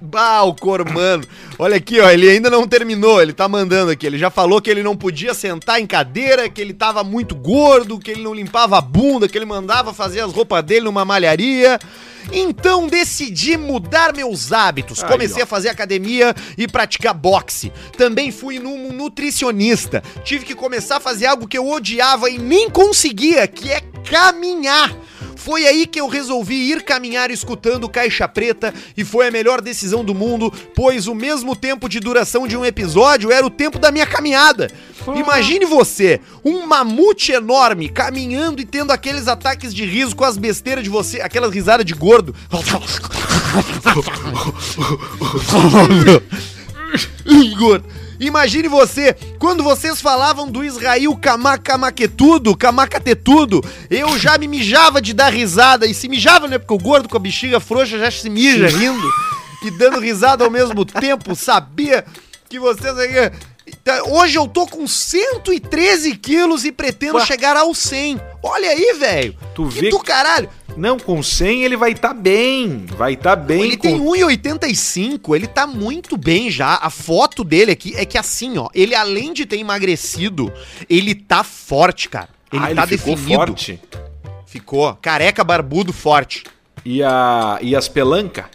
S2: Bah, o Cormano. Olha aqui, ó, ele ainda não terminou, ele tá mandando aqui. Ele já falou que ele não podia sentar em cadeira, que ele tava muito gordo, que ele não limpava a bunda, que ele mandava fazer as roupas dele numa malharia. Então decidi mudar meus hábitos. Comecei a fazer academia e praticar boxe. Também fui num nutricionista. Tive que começar a fazer algo que eu odiava e nem conseguia, que é caminhar. Foi aí que eu resolvi ir caminhar escutando Caixa Preta e foi a melhor decisão do mundo, pois o mesmo tempo de duração de um episódio era o tempo da minha caminhada. Imagine você, um mamute enorme, caminhando e tendo aqueles ataques de riso com as besteiras de você, aquelas risadas de gordo. [laughs] [laughs] Igor, imagine você, quando vocês falavam do Israel camacamaquetudo, camacatetudo, eu já me mijava de dar risada, e se mijava, né, porque o gordo com a bexiga frouxa já se mija rindo, e dando risada ao mesmo tempo, sabia que vocês... Então, Hoje eu tô com 113 quilos e pretendo
S1: Ué.
S2: chegar aos 100. Olha aí, velho.
S1: Tu
S2: Que
S1: vê
S2: do
S1: que-
S2: caralho.
S1: Não, com 100 ele vai estar bem. Vai estar bem.
S2: Ele
S1: com...
S2: tem 1,85, ele tá muito bem já. A foto dele aqui é que assim, ó, ele além de ter emagrecido, ele tá forte, cara. Ele
S1: ah,
S2: tá
S1: ele ficou
S2: definido.
S1: forte.
S2: Ficou. Careca, barbudo, forte.
S1: E, a... e as pelanca?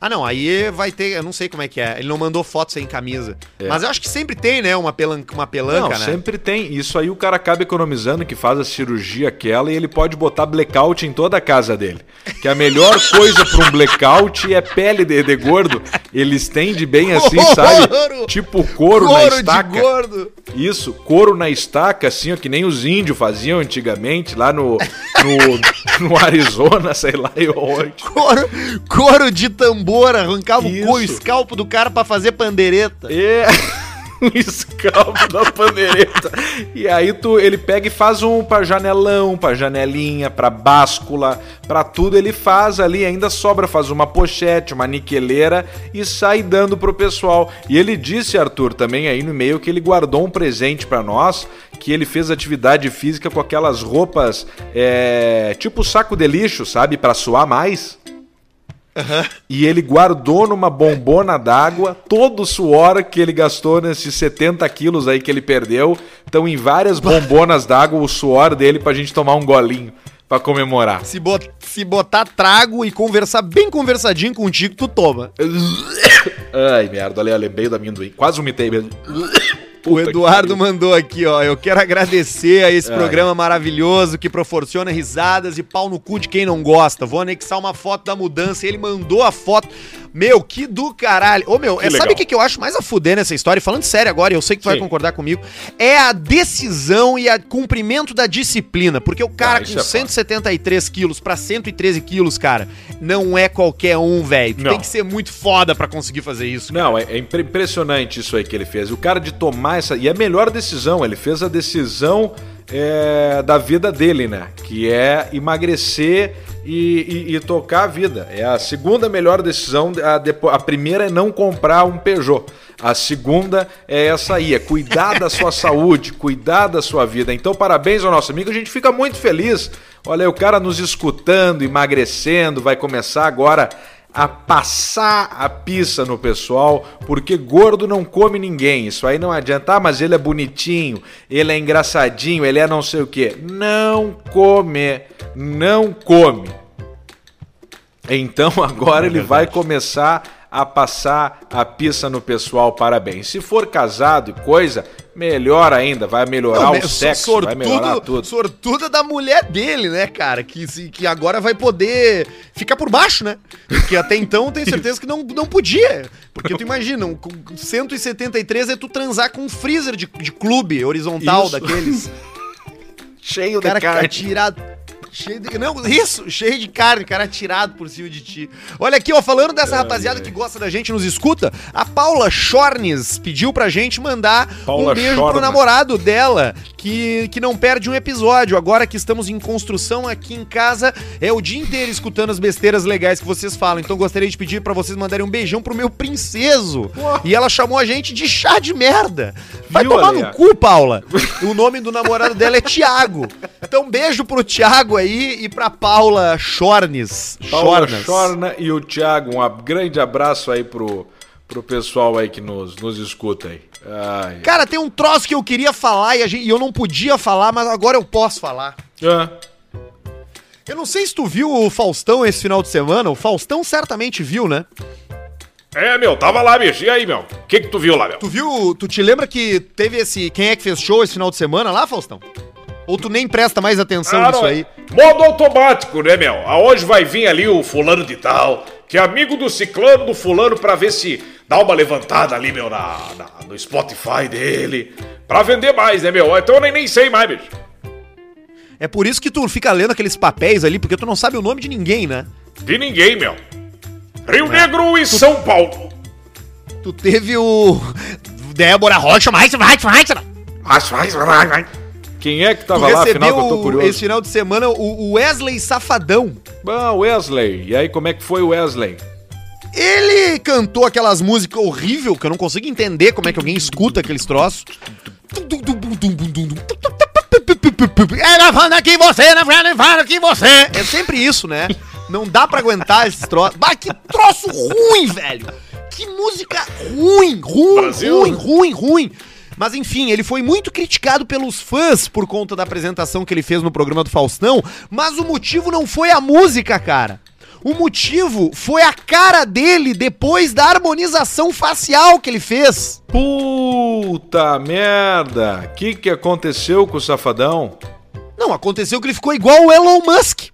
S2: Ah, não, aí vai ter, eu não sei como é que é. Ele não mandou foto sem camisa.
S1: É.
S2: Mas eu acho que sempre tem, né, uma pelanca, uma pelanca,
S1: Não,
S2: né?
S1: sempre tem. Isso aí o cara acaba economizando, que faz a cirurgia aquela, e ele pode botar blackout em toda a casa dele. Que a melhor [laughs] coisa pra um blackout é pele de, de gordo. Ele estende bem assim, [laughs] sabe?
S2: Couro!
S1: Tipo couro, na
S2: Couro de
S1: estaca.
S2: gordo.
S1: Isso, couro na estaca, assim, ó, que nem os índios faziam antigamente, lá no, no, [laughs] no Arizona, sei lá, e onde.
S2: Couro, couro de tambor, arrancava o
S1: Isso.
S2: couro, escalpo do cara pra fazer pandereta.
S1: É. [laughs] Um escalpo da pandeireta. E aí tu, ele pega e faz um pra janelão, pra janelinha, pra báscula, pra tudo ele faz ali, ainda sobra, faz uma pochete, uma niqueleira e sai dando pro pessoal. E ele disse, Arthur, também aí no e-mail que ele guardou um presente pra nós, que ele fez atividade física com aquelas roupas, é, tipo saco de lixo, sabe, Pra suar mais. E ele guardou numa bombona d'água todo o suor que ele gastou nesses 70 quilos aí que ele perdeu. Então, em várias bombonas d'água, o suor dele pra gente tomar um golinho pra comemorar.
S2: Se, bot- se botar trago e conversar bem conversadinho contigo, tu toma. [coughs]
S1: Ai, merda, olha, lembrei do amendoim. Quase vomitei mesmo.
S2: O Eduardo mandou aqui, ó. Eu quero agradecer a esse
S1: Ai.
S2: programa maravilhoso que proporciona risadas e pau no cu de quem não gosta. Vou anexar uma foto da mudança ele mandou a foto. Meu, que do caralho. Ô, meu, é, sabe o que, que eu acho mais a fuder nessa história? Falando sério agora, eu sei que tu vai
S1: Sim.
S2: concordar comigo. É a decisão e o cumprimento da disciplina. Porque o cara
S1: Ah,
S2: com
S1: é foda.
S2: 173 quilos pra 113 quilos, cara, não é qualquer um, velho. Tu
S1: Não.
S2: tem que ser muito foda pra conseguir fazer isso.
S1: Não, é, é impre- impressionante isso aí que ele fez. O cara de tomar essa. E é a melhor decisão, ele fez a decisão é, da vida dele, né? Que é emagrecer e, e- e tocar a vida. É a segunda melhor decisão. A, a primeira é não comprar um Peugeot. A segunda é essa aí, é cuidar da sua [laughs] saúde, cuidar da sua vida. Então, parabéns ao nosso amigo, a gente fica muito feliz. Olha o cara nos escutando, emagrecendo, vai começar agora a passar a pizza no pessoal, porque gordo não come ninguém. Isso aí não adianta, ah, mas ele é bonitinho, ele é engraçadinho, ele é não sei o que. Não come, não come. Então [laughs] agora ele vai começar a passar a pizza no pessoal, parabéns. Se for casado e coisa, melhor ainda, vai melhorar
S2: Não,
S1: o sexo, vai melhorar tudo.
S2: Sortuda da mulher dele, né, cara? Que, que agora vai poder ficar por baixo, né? Porque até então eu tenho certeza que não, não podia. Porque tu imagina, um, com 173 é tu transar com um freezer de, de clube horizontal
S1: Isso.
S2: daqueles. [laughs]
S1: Cheio
S2: O cara
S1: de carne.
S2: atirado. Cheio de. Não, isso, cheio de carne, cara atirado por cima de ti. Olha aqui, ó, falando dessa rapaziada que gosta da gente, nos escuta, a Paula Chornes pediu pra gente mandar
S1: Paula
S2: um beijo
S1: Schorner.
S2: pro namorado dela, que, que não perde um episódio. Agora que estamos em construção aqui em casa, é o dia inteiro escutando as besteiras legais que vocês falam. Então gostaria de pedir pra vocês mandarem um beijão pro meu princeso. E ela chamou a gente de chá de merda. Vai
S1: Viu,
S2: tomar
S1: Ale?
S2: no cu, Paula. O nome do namorado dela é Tiago. Então, beijo pro Tiago aí e pra Paula Chornes.
S1: Paula
S2: Chornas.
S1: Chorna e o Thiago, um grande abraço aí pro, pro pessoal aí que nos, nos escuta aí. Ai.
S2: Cara, tem um troço que eu queria falar e, gente- e eu não podia falar, mas agora eu posso falar.
S1: Ah,
S2: Eu não sei se tu viu o Faustão esse final de semana. O Faustão certamente viu, né?
S1: É, meu, tava lá, bicho. E aí, meu? O que que tu viu lá, meu?
S2: Tu viu, tu te lembra que teve esse. Quem é que fez show esse final de semana lá, Faustão? Ou tu nem presta mais atenção
S1: Ah,
S2: nisso aí?
S1: Modo automático, né, meu? Aonde vai vir ali o fulano de tal, que é amigo do ciclano, do fulano, pra ver se dá uma levantada ali, meu, na, na- no Spotify dele. Pra vender mais, né, meu? Então eu nem, nem sei mais, bicho.
S2: É por isso que tu fica lendo aqueles papéis ali, porque tu não sabe o nome de ninguém, né?
S1: De ninguém, meu. Rio Negro e São Paulo.
S2: Tu teve o. [laughs] Débora Rocha, mais, mais, mais.
S1: Mas, mas, mas, mas. Quem é que
S2: Tu
S1: tava lá, afinal, que eu tô
S2: esse
S1: curioso?
S2: final de semana o Wesley Safadão.
S1: Ah, Wesley. E aí, como é que foi o Wesley?
S2: Ele cantou aquelas músicas horríveis que eu não consigo entender como é que alguém escuta aqueles troços. É lavando que você, lavando que você. É sempre isso, né? Não dá pra aguentar esses troços. Bah, que troço ruim, velho. Que música ruim, ruim,
S1: Brasil.
S2: ruim, ruim, ruim. Mas enfim, ele foi muito criticado pelos fãs por conta da apresentação que ele fez no programa do Faustão, mas o motivo não foi a música, cara. O motivo foi a cara dele depois da harmonização facial que ele fez.
S1: Puta merda! O que, que aconteceu com o Safadão?
S2: Não, aconteceu que ele ficou igual o Elon Musk.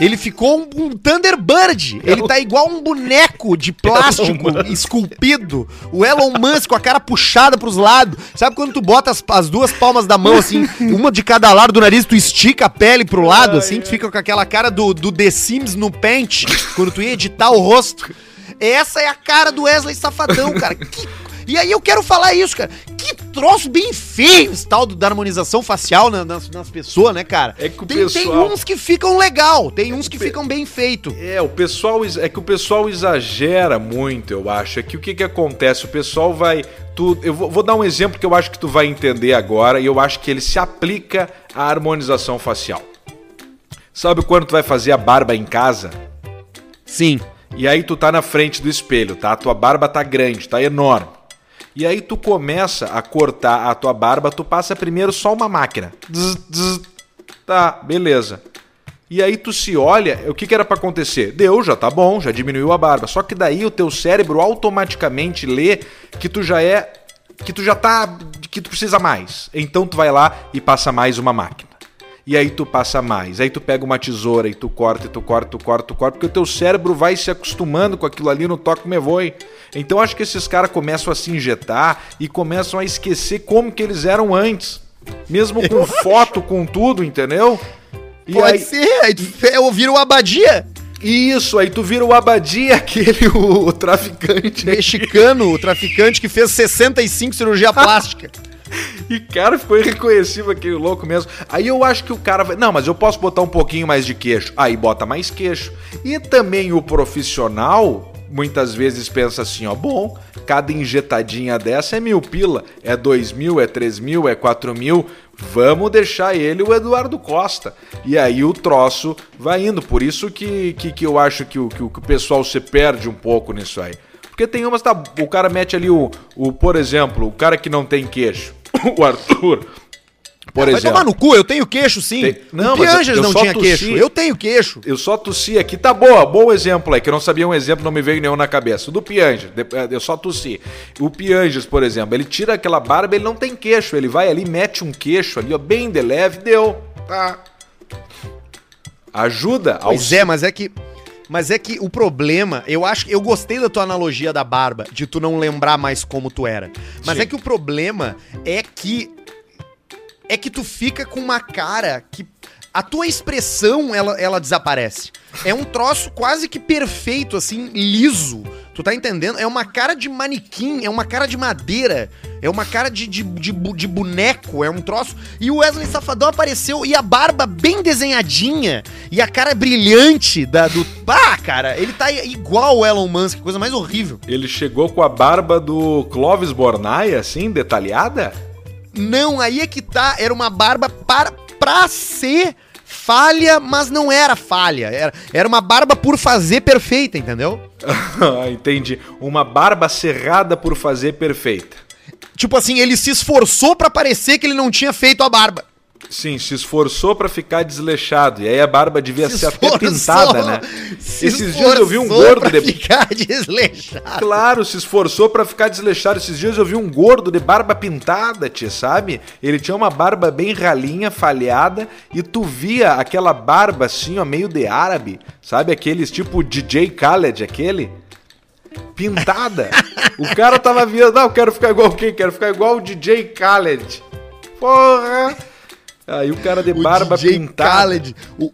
S2: Ele ficou um, um Thunderbird. Ele tá igual um boneco de [laughs] plástico
S1: Elon Musk.
S2: esculpido. O Elon Musk com a cara puxada pros lados. Sabe quando tu bota as, as duas palmas da mão, assim, [laughs] uma de cada lado do nariz, tu estica a pele pro lado, assim, tu fica com aquela cara do, do The Sims no Paint, quando tu ia editar o rosto. Essa é a cara do Wesley Safadão, cara. Que- E aí eu quero falar isso, cara. Que troço bem feio esse tal do- da harmonização facial na- nas, nas pessoas, né, cara?
S1: É que o
S2: tem, tem
S1: pessoal-
S2: uns que ficam legal, tem uns que ficam bem feito.
S1: É, o pessoal é que o pessoal exagera muito, eu acho. É que o que que acontece? O pessoal vai tu, eu vou, vou dar um exemplo que eu acho que tu vai entender agora e eu acho que ele se aplica à harmonização facial. Sabe quando tu vai fazer a barba em casa?
S2: Sim.
S1: E aí tu tá na frente do espelho, tá? A tua barba tá grande, tá enorme. E aí tu começa a cortar a tua barba, tu passa primeiro só uma máquina. Zzz, zzz. Tá, beleza. E aí tu se olha, o que, que era pra acontecer? Deu, já tá bom, já diminuiu a barba. Só que daí o teu cérebro automaticamente lê que tu já é que tu já tá que tu precisa mais. Então tu vai lá e passa mais uma máquina. E aí tu passa mais. Aí tu pega uma tesoura e tu corta, e tu corta, tu corta, tu corta, porque o teu cérebro vai se acostumando com aquilo ali no toque me voe. Então acho que esses caras começam a se injetar e começam a esquecer como que eles eram antes. Mesmo com foto, com tudo, entendeu? E
S2: Pode
S1: aí,
S2: ser, aí tu vira o Abadia,
S1: isso, aí tu vira o Abadia, [laughs] aquele, o, o traficante.
S2: mexicano, o traficante que fez 65 cirurgia [laughs] plástica. [laughs]
S1: E, cara, ficou irreconhecível aquele louco mesmo. Aí eu acho que o cara vai. Não, mas eu posso botar um pouquinho mais de queixo. Aí bota mais queixo. E também o profissional muitas vezes pensa assim: ó, bom, cada injetadinha dessa é mil pila, é dois mil, é três mil, é quatro mil. Vamos deixar ele o Eduardo Costa. E aí o troço vai indo. Por isso que, que, que eu acho que o, que, o que o pessoal se perde um pouco nisso aí. Porque tem umas, tá, o cara mete ali o, o, por exemplo, o cara que não tem queixo, [coughs] o Arthur, por
S2: Vai
S1: exemplo.
S2: tomar no cu, eu tenho queixo sim.
S1: Tem- Não,
S2: o Pianjas não tinha
S1: tossi.
S2: queixo, eu tenho queixo.
S1: Eu só tossi aqui, tá boa, bom exemplo aí, que eu não sabia um exemplo, não me veio nenhum na cabeça. O do Pianges, eh, eu só tossi. O Pianges, por exemplo, ele tira aquela barba, ele não tem queixo, ele vai ali, mete um queixo ali, ó, bem de leve, deu. Tá. Ajuda ao
S2: Pois é, mas é que. Mas é que o problema, eu acho que eu gostei da tua analogia da barba, de tu não lembrar mais como tu era. Mas
S1: Sim.
S2: é que o problema é que é que tu fica com uma cara que a tua expressão ela, ela desaparece. É um troço quase que perfeito assim, liso. Tu tá entendendo? É uma cara de manequim, é uma cara de madeira, é uma cara de, de, de, de boneco, é um troço. E o Wesley Safadão apareceu e a barba bem desenhadinha e a cara brilhante da, do. Ah, cara, ele tá igual o Elon Musk, coisa mais horrível.
S1: Ele chegou com a barba do Clóvis Bornai, assim, detalhada?
S2: Não, aí é que tá. Era uma barba para, pra ser falha, mas não era falha. Era, era uma barba por fazer perfeita, entendeu? [laughs]
S1: Entendi. Uma barba cerrada por fazer perfeita.
S2: Tipo assim, ele se esforçou pra parecer que ele não tinha feito a barba.
S1: Sim, se esforçou pra ficar desleixado. E aí a barba devia
S2: Se
S1: ser até
S2: esforçou,
S1: pintada, né?
S2: se
S1: Esses dias eu vi um gordo
S2: pra
S1: de...
S2: ficar [laughs] desleixado.
S1: Claro, se esforçou pra ficar desleixado. Esses dias eu vi um gordo de barba pintada, tia, sabe? Ele tinha uma barba bem ralinha, falhada, e tu via aquela barba assim, ó, meio de árabe, sabe? Aqueles tipo DJ Khaled, aquele. Pintada. o cara tava vendo, não, eu quero ficar igual quem? Quero ficar igual o DJ Khaled. Porra! Aí o cara de barba
S2: DJ
S1: pintada.
S2: Khaled. O-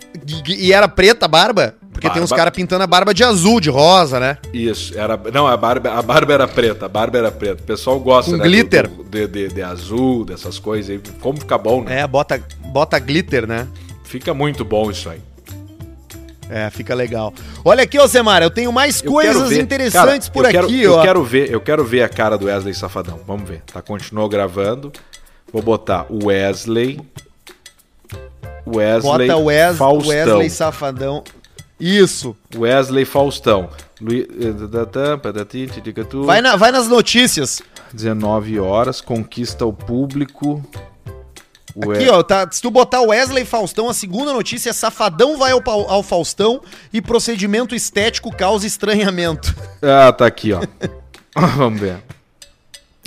S2: e, era preta a barba? Porque tem uns
S1: Barba-
S2: caras pintando a barba de azul, de rosa, né?
S1: Isso, era. Não, a barba, a barba era preta, a barba era preta. O pessoal gosta,
S2: Com
S1: né?
S2: glitter.
S1: do- do- de, de- de azul, dessas coisas aí. Como fica bom, né?
S2: É, bota, bota glitter, né?
S1: Fica muito bom isso aí.
S2: É, fica legal. Olha aqui, ô Semara, eu tenho mais
S1: Eu
S2: coisas interessantes
S1: Cara,
S2: por
S1: eu quero-
S2: aqui,
S1: eu
S2: ó.
S1: quero ver, eu quero ver a cara do Wesley Safadão. Vamos ver. Tá, continuou gravando. Vou botar o Wesley. Wesley
S2: Bota Wes,
S1: Faustão.
S2: Wesley Safadão. Isso.
S1: Wesley Faustão.
S2: Vai, na- vai nas notícias.
S1: 19 horas, conquista o público.
S2: Aqui, ó, tá, se tu botar Wesley Faustão, a segunda notícia é Safadão vai ao, ao Faustão e procedimento estético causa estranhamento.
S1: Ah, tá aqui, ó. [laughs] Vamos ver.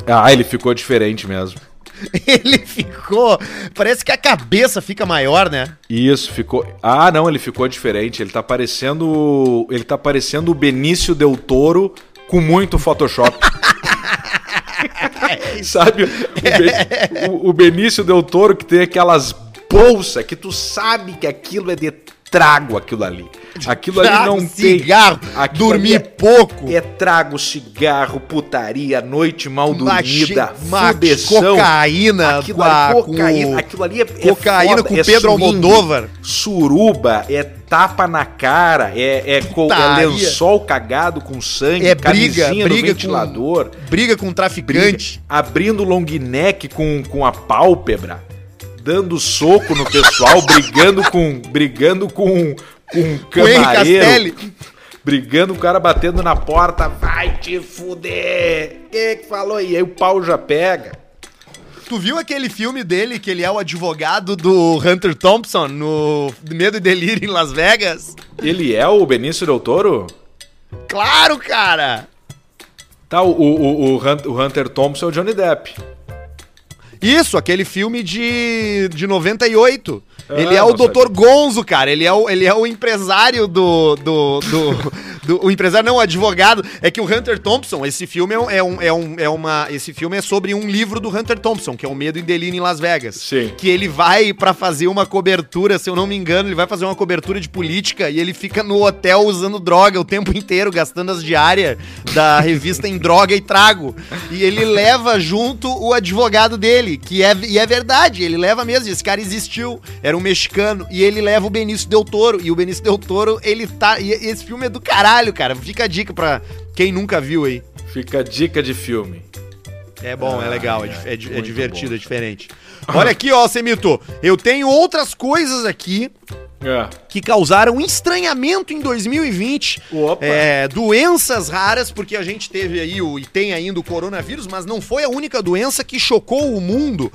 S1: Ah, ele ficou diferente mesmo. [laughs]
S2: Ele ficou. Parece que a cabeça fica maior, né?
S1: Isso, ficou. Ah, não, ele ficou diferente. Ele tá parecendo. Ele tá parecendo o Benício Del Toro com muito Photoshop. [laughs] Sabe? O, Be- o- o Benício Del Toro que tem aquelas bolsas que tu sabe que aquilo é de trago, aquilo ali. Aquilo ali
S2: Trago,
S1: não tem.
S2: cigarro, dormir
S1: ali é-
S2: pouco.
S1: É trago, cigarro, putaria, noite mal dormida, fudeção.
S2: cocaína
S1: aquilo
S2: com
S1: ali,
S2: a-
S1: cocaína,
S2: com-
S1: aquilo ali é, é
S2: cocaína
S1: foda,
S2: com
S1: é
S2: Pedro
S1: swing,
S2: Almodóvar.
S1: Suruba, é tapa na cara, é, é, co- é lençol cagado com sangue,
S2: É briga, briga com-
S1: ventilador,
S2: Briga com um traficante.
S1: abrindo long neck com, com a pálpebra, dando soco no pessoal, brigando com brigando com com um camareiro. Brigando, o cara batendo na porta, vai te fuder! Quem é que falou? E aí o pau já pega.
S2: Tu viu aquele filme dele que ele é o advogado do Hunter Thompson no Medo e Delírio em Las Vegas?
S1: Ele é o Benício Del Toro?
S2: Claro, cara!
S1: Tá, o, o, o, o Hunter Thompson é o Johnny Depp.
S2: Isso, aquele filme de, de 98.
S1: Ah,
S2: ele é o
S1: não
S2: Dr. Gonzo, cara. Ele é o, ele é o empresário do. do, do, [laughs] do- o empresário, não, o advogado. É que o Hunter Thompson, esse filme é, um, é, um, é, um- é uma. Esse filme é sobre um livro do Hunter Thompson, que é o Medo e Delírio em Las Vegas.
S1: Sim.
S2: Que ele vai pra fazer uma cobertura, se eu não me engano, ele vai fazer uma cobertura de política e ele fica no hotel usando droga o tempo inteiro, gastando as diárias da [laughs] revista em droga e trago. E ele leva junto o advogado dele, que é, e é verdade, ele leva mesmo, esse cara existiu, era um mexicano, e ele leva o Benício Del Toro, e o Benício Del Toro, ele tá, e esse filme é do caralho, cara, fica a dica pra quem nunca viu aí.
S1: Fica a dica de filme.
S2: É bom, é
S1: Ah,
S2: legal, é,
S1: é,
S2: é é divertido,
S1: bom.
S2: é diferente. Olha aqui, ó, Semito, eu tenho outras coisas aqui
S1: É.
S2: que causaram estranhamento em 2020.
S1: Opa.
S2: É, doenças raras, porque a gente teve aí o, e tem ainda o coronavírus, mas não foi a única doença que chocou o mundo.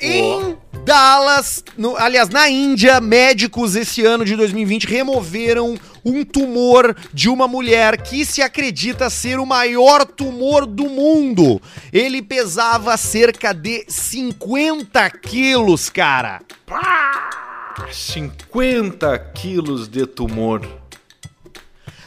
S2: Em Dallas, no- aliás, na Índia, médicos esse ano de 2020 removeram um tumor de uma mulher que se acredita ser o maior tumor do mundo. Ele pesava cerca de 50 quilos, cara.
S1: 50 quilos de tumor.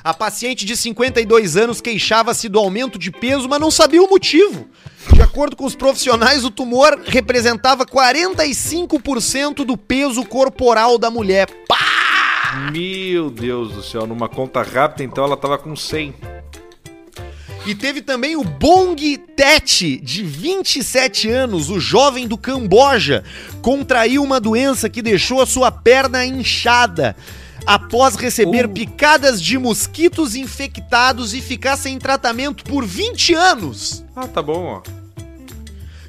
S2: A paciente de 52 anos queixava-se do aumento de peso, mas não sabia o motivo. De acordo com os profissionais, o tumor representava 45% do peso corporal da mulher. Pá!
S1: Meu Deus do céu, numa conta rápida, então ela tava com 100.
S2: E teve também o Bong Tet, de 27 anos, o jovem do Camboja, contraiu uma doença que deixou a sua perna inchada após receber
S1: Uh.
S2: picadas de mosquitos infectados e ficar sem tratamento por 20 anos.
S1: Ah, tá bom, ó.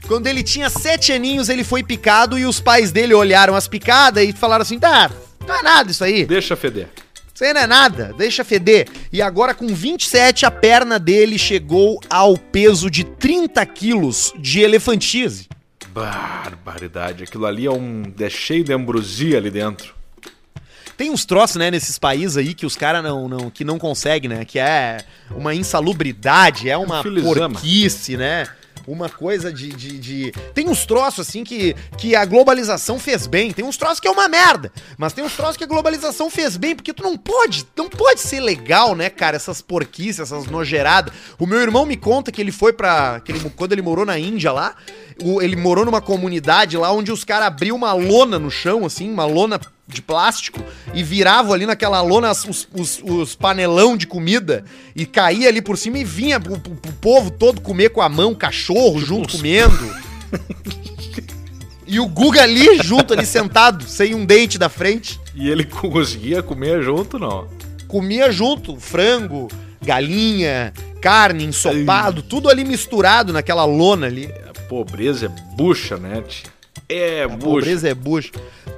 S2: Quando ele tinha sete aninhos, ele foi picado e os pais dele olharam as picadas e falaram assim: tá, não é nada isso aí.
S1: Deixa feder.
S2: Isso aí não é nada, deixa feder. E agora, com 27, a perna dele chegou ao peso de 30 quilos de elefantise.
S1: Barbaridade. Aquilo ali é um. É cheio de ambrosia ali dentro.
S2: Tem uns troços, né, nesses países aí que os caras não, não, que não conseguem, né? Que é uma insalubridade, é uma
S1: Filizama.
S2: porquice, né? Uma coisa de, de, de- Tem uns troços, assim, que, que a globalização fez bem. Tem uns troços que é uma merda. Mas tem uns troços que a globalização fez bem, porque tu não pode, não pode ser legal, né, cara? Essas porquices, essas nojeiradas. O meu irmão me conta que ele foi pra. Que ele, quando ele morou na Índia lá, ele morou numa comunidade lá onde os caras abriam uma lona no chão, assim, uma lona de plástico e viravam ali naquela lona os, os- os panelão de comida e caía ali por cima e vinha pro, pro- pro povo todo comer com a mão, cachorro junto comendo. E o Guga ali junto, ali sentado, sem um dente da frente,
S1: E ele [laughs] conseguia comer junto, não?
S2: comia junto frango, galinha, carne, ensopado, tudo ali misturado naquela lona ali.
S1: A pobreza é bucha, né, tia? É
S2: A
S1: bucha.
S2: pobreza é bucha.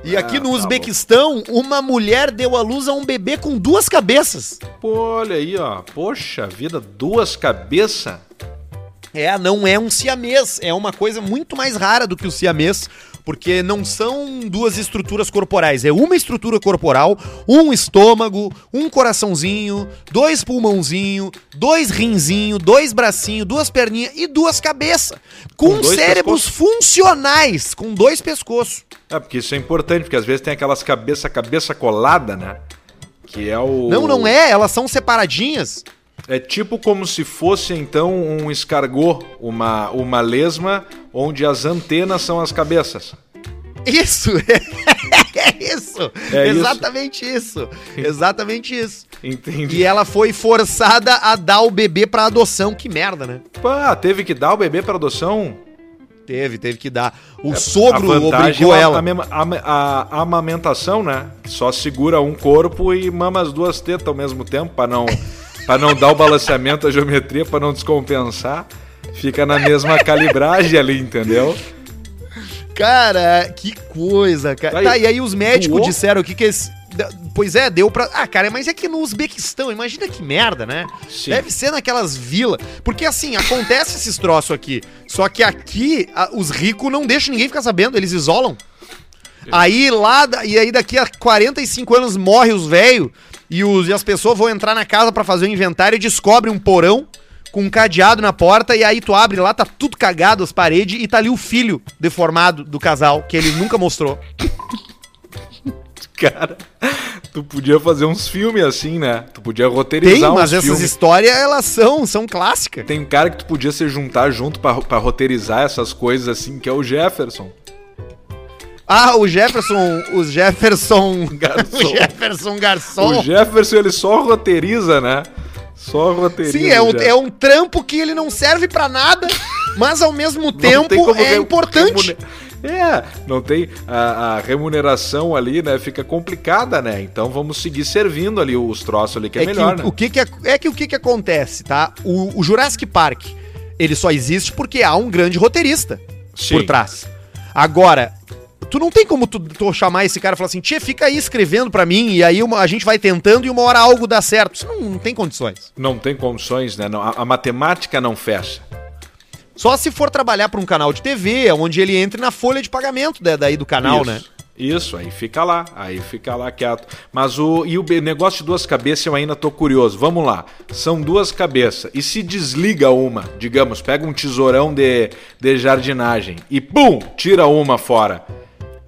S2: E aqui
S1: Ah,
S2: no
S1: tá
S2: Uzbequistão, uma mulher deu à luz a um bebê com duas cabeças.
S1: Pô, olha aí, ó. Poxa vida, duas cabeças.
S2: É, não é um siamês, é uma coisa muito mais rara do que o siamês, porque não são duas estruturas corporais, é uma estrutura corporal, um estômago, um coraçãozinho, dois pulmãozinho, dois rinzinho, dois bracinhos, duas perninhas e duas cabeças, com,
S1: Com
S2: cérebros funcionais, com dois pescoços.
S1: É, porque isso é importante, porque às vezes tem aquelas cabeça, cabeça colada, né? Que é o.
S2: Não, não é, elas são separadinhas.
S1: É tipo como se fosse então um escargot, uma, uma lesma onde as antenas são as cabeças.
S2: Isso, [laughs] é isso,
S1: É isso.
S2: exatamente isso, exatamente isso.
S1: Entendi.
S2: E ela foi forçada a dar o bebê pra adoção. Que merda, né?
S1: Pá, teve que dar o bebê para adoção?
S2: Teve, teve que dar. O sogro
S1: a vantagem
S2: obrigou
S1: é a,
S2: ela.
S1: A, a- a amamentação, né? Só segura um corpo e mama as duas tetas ao mesmo tempo para não [laughs] para não dar o balanceamento, a geometria, para não descompensar. Fica na mesma [laughs] calibragem ali, entendeu?
S2: Cara, que coisa, cara.
S1: Tá
S2: Tá, e aí os médicos
S1: doou?
S2: disseram que que esse... Pois é, deu pra. Ah, cara, mas é que no Uzbequistão, imagina que merda, né?
S1: Sim.
S2: Deve ser naquelas vilas. Porque assim, acontece esses troços aqui. Só que aqui, a- os ricos não deixam ninguém ficar sabendo, eles isolam. Aí lá, e aí daqui a 45 anos morre os velhos e, os- e as pessoas vão entrar na casa pra fazer o inventário e descobrem um porão com um cadeado na porta e aí tu abre lá, tá tudo cagado as paredes e tá ali o filho deformado do casal, que ele nunca mostrou. [laughs]
S1: Cara, tu podia fazer uns filmes assim, né? Tu podia roteirizar
S2: Tem, mas essas
S1: filmes.
S2: histórias, elas são, são clássicas.
S1: Tem um cara que tu podia se juntar junto pra roteirizar essas coisas assim, que é o Jefferson.
S2: Ah, o Jefferson, o Jefferson, [laughs]
S1: Garçom.
S2: o Jefferson Garçom.
S1: O Jefferson, ele só roteiriza, né? Só roteiriza.
S2: Sim, é um, é um trampo que ele não serve pra nada, mas ao mesmo [laughs] tempo é importante.
S1: É, não tem a, a remuneração ali, né? Fica complicada, né? Então vamos seguir servindo ali os troços ali que é,
S2: É,
S1: melhor,
S2: que, o,
S1: né?
S2: o que que é, é que o que que acontece, tá? O, o Jurassic Park, ele só existe porque há um grande roteirista
S1: Sim.
S2: por trás. Agora, tu não tem como tu, tu chamar esse cara e falar assim, tia, fica aí escrevendo pra mim, e aí uma- a gente vai tentando e uma hora algo dá certo. Isso não, não tem condições.
S1: Não tem condições, né? Não, a, a matemática não fecha.
S2: Só se for trabalhar pra um canal de TV, onde ele entre na folha de pagamento da- daí do canal,
S1: Isso.
S2: né?
S1: Isso, aí fica lá, aí fica lá quieto. Mas o e o negócio de duas cabeças eu ainda tô curioso. Vamos lá. São duas cabeças. E se desliga uma, digamos, pega um tesourão de, de jardinagem e pum, tira uma fora.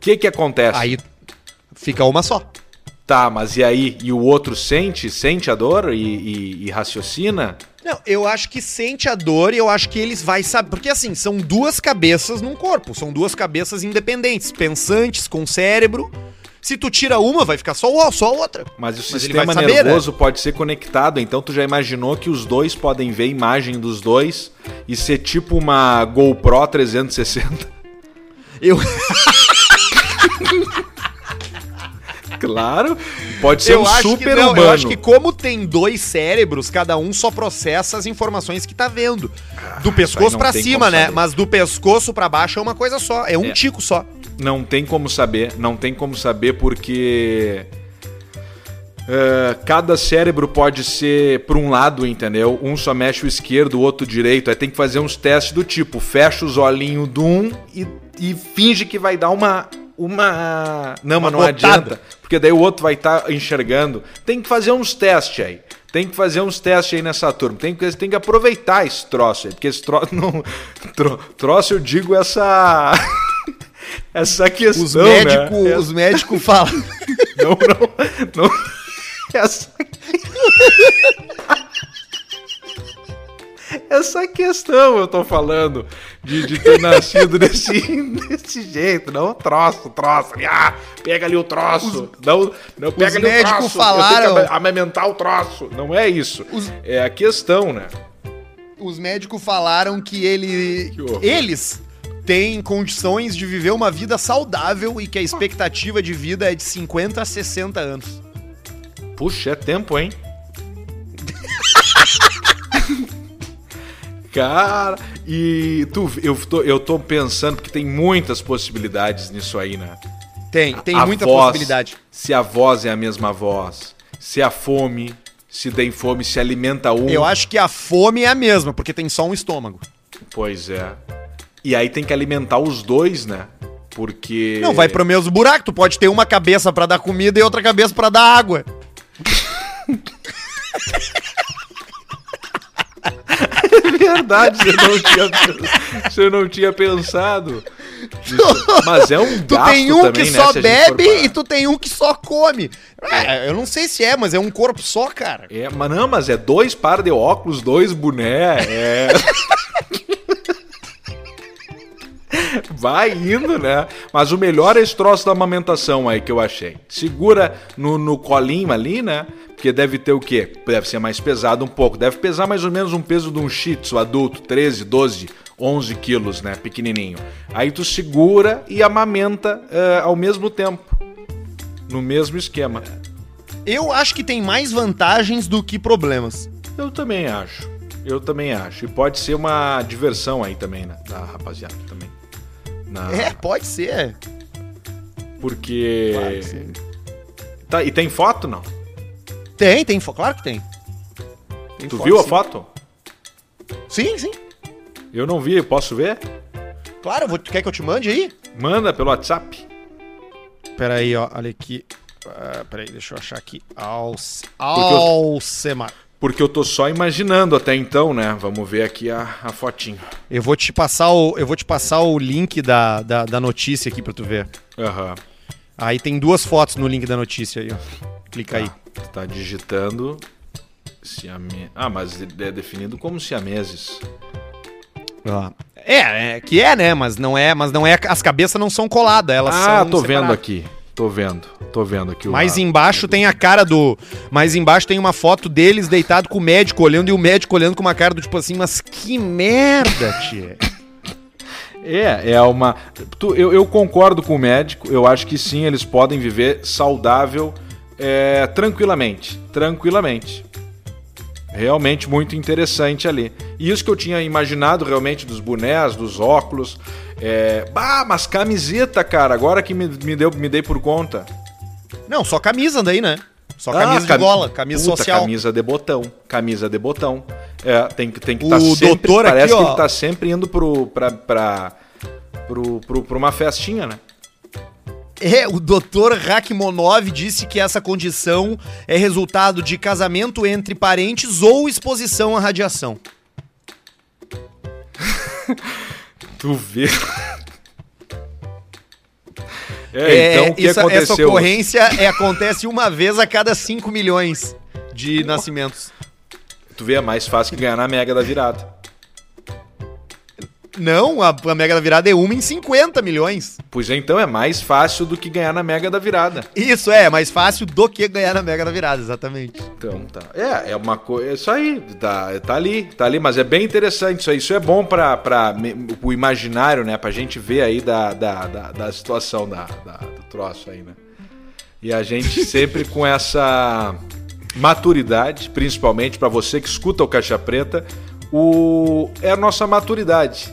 S1: O que que acontece?
S2: Aí fica uma só.
S1: Tá, mas e aí? E o outro sente? Sente a dor e, e- e raciocina?
S2: Não, eu acho que sente a dor e eu acho que eles vai saber. Porque assim, são duas cabeças num corpo. São duas cabeças independentes, pensantes, com cérebro. Se tu tira uma, vai ficar só, o- só a outra.
S1: Mas o sistema
S2: vai saber, né?
S1: nervoso pode ser conectado, então tu já imaginou que os dois podem ver a imagem dos dois e ser tipo uma GoPro 360?
S2: Eu, [laughs] [laughs]
S1: Claro, pode ser
S2: eu
S1: um super
S2: não,
S1: humano.
S2: eu acho que como tem dois cérebros, cada um só processa as informações que tá vendo. Do
S1: aí
S2: pescoço pra
S1: tem
S2: cima, né?
S1: saber.
S2: Mas do pescoço pra baixo é uma coisa só, é um
S1: É.
S2: tico só.
S1: Não tem como saber, não tem como saber porque Uh, cada cérebro pode ser por um lado, entendeu? Um só mexe o esquerdo, o outro o direito. Aí tem que fazer uns testes do tipo: fecha os olhinhos de um e, e finge que vai dar uma. Uma. Não, mas não
S2: botada.
S1: adianta. Porque daí o outro vai estar tá enxergando. Tem que fazer uns testes aí. Tem que fazer uns testes aí nessa turma. Tem que, tem que aproveitar esse troço aí. Porque esse troço [laughs] não. Tro, troço, eu digo essa. [laughs] essa questão.
S2: Os médicos
S1: né?
S2: os médico [laughs] falam.
S1: Não, não. não. Essa... Essa questão eu tô falando de, de ter nascido desse, [laughs] desse jeito, não troço, troço. Ah, pega ali o troço. Os, não, não pega ali o troço.
S2: Falaram...
S1: Eu tenho que amamentar o troço. Não é isso. Os... É a questão, né?
S2: Os médicos falaram que ele. Que eles têm condições de viver uma vida saudável e que a expectativa de vida é de 50 a 60 anos.
S1: Puxa, é tempo, hein? [laughs] Cara, e tu, eu tô, eu tô pensando que tem muitas possibilidades nisso aí, né?
S2: Tem, tem
S1: a
S2: muita
S1: voz,
S2: possibilidade.
S1: Se a voz é a mesma voz, se a fome, se tem fome, se alimenta um.
S2: Eu acho que a fome é a mesma, porque tem só um estômago.
S1: Pois é. E aí tem que alimentar os dois, né? Porque.
S2: Não, vai pro mesmo buraco. Tu pode ter uma cabeça para dar comida e outra cabeça para dar água.
S1: Verdade, você não tinha, [laughs] você não tinha pensado. Mas é um
S2: Tu tem um
S1: também,
S2: que
S1: né,
S2: só bebe
S1: for
S2: e tu tem um que só come. É, eu não sei se é, mas é um corpo só, cara.
S1: É, mas não, mas é dois par de óculos, dois boné, é... [laughs] [laughs] Vai indo, né? Mas o melhor é esse troço da amamentação aí que eu achei. Segura no, no colinho ali, né? Porque deve ter o quê? Deve ser mais pesado um pouco. Deve pesar mais ou menos um peso de um shih tzu adulto, 13, 12, 11 quilos, né? Pequenininho. Aí tu segura e amamenta uh, ao mesmo tempo. No mesmo esquema.
S2: Eu acho que tem mais vantagens do que problemas.
S1: Eu também acho. Eu também acho. E pode ser uma diversão aí também, né? Da rapaziada também. Na...
S2: É, pode ser.
S1: Porque.
S2: Pode ser.
S1: Tá, e tem foto, não?
S2: Tem, tem, fo- claro que tem. Tem
S1: tu
S2: foto,
S1: viu a
S2: sim.
S1: foto?
S2: Sim, sim.
S1: Eu não vi, posso ver?
S2: Claro, vou- quer que eu te mande aí?
S1: Manda pelo WhatsApp.
S2: Pera aí, ó, olha aqui. Ah, pera aí, deixa eu achar aqui. Alce... Alcemar.
S1: Porque eu tô só imaginando até então, né? Vamos ver aqui a, a fotinho.
S2: Eu vou te passar o, eu vou te passar o link da, da, da notícia aqui pra tu ver.
S1: Aham.
S2: Aí tem duas fotos no link da notícia aí, ó. Clica aí.
S1: Tu tá digitando. Siame... Ah, mas é definido como siameses.
S2: Ó. É, é, que é, né? Mas não é, mas não é. As cabeças não são coladas, elas são.
S1: Ah, tô vendo
S2: separadas.
S1: aqui. Tô vendo. Tô vendo aqui o.
S2: Mais
S1: lado.
S2: embaixo tem a cara do. Mais embaixo tem uma foto deles deitado com o médico olhando e o médico olhando com uma cara do tipo assim, mas que merda, tia. [laughs]
S1: É, é uma. eu, eu concordo com o médico. Eu acho que sim, eles podem viver saudável é, tranquilamente. Tranquilamente. Realmente muito interessante ali. E isso que eu tinha imaginado realmente dos bonés, dos óculos. É... Bah, mas camiseta, cara, agora que me, me, deu, me dei por conta.
S2: Não, só camisa daí, né? Só
S1: Ah,
S2: camisa de
S1: cami-
S2: gola, camisa
S1: Puta,
S2: social.
S1: Camisa de botão. Camisa de botão. É, tem que tem que
S2: O
S1: estar sempre.
S2: doutor aqui,
S1: parece que
S2: ó.
S1: ele tá sempre indo pro, pra, pra, pro, pro, pra uma festinha, né?
S2: É, o Dr. Rakhmonov disse que essa condição é resultado de casamento entre parentes ou exposição à radiação. [laughs]
S1: Tu vê. É, então o que aconteceu?
S2: Essa ocorrência é, acontece uma vez a cada 5 milhões de nascimentos.
S1: Tu vê, é mais fácil que ganhar na Mega da Virada.
S2: Não, a, a Mega da Virada é uma em 50 milhões.
S1: Pois é, então é mais fácil do que ganhar na Mega da Virada.
S2: Isso é, é mais fácil do que ganhar na Mega da Virada, exatamente.
S1: Então tá. É, é uma coisa. É isso aí. Tá, tá ali, tá ali, mas é bem interessante isso aí. Isso é bom pra, pra o imaginário, né? Pra gente ver aí da, da, da, da situação da, da- do troço aí, né? E a gente [laughs] sempre com essa maturidade, principalmente pra você que escuta o Caixa Preta, o, é a nossa maturidade.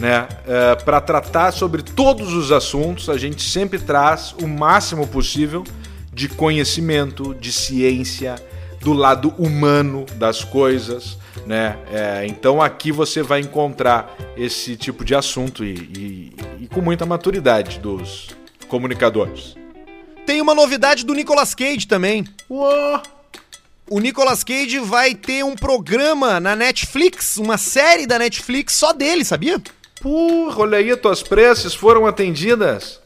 S1: Né? É, para tratar sobre todos os assuntos, a gente sempre traz o máximo possível de conhecimento, de ciência, do lado humano das coisas, né? É, então aqui você vai encontrar esse tipo de assunto e, e, e com muita maturidade dos comunicadores.
S2: Tem uma novidade do Nicolas Cage também.
S1: Uou!
S2: O Nicolas Cage vai ter um programa na Netflix, uma série da Netflix só dele, sabia?
S1: Porra, olha aí, tuas preces foram atendidas.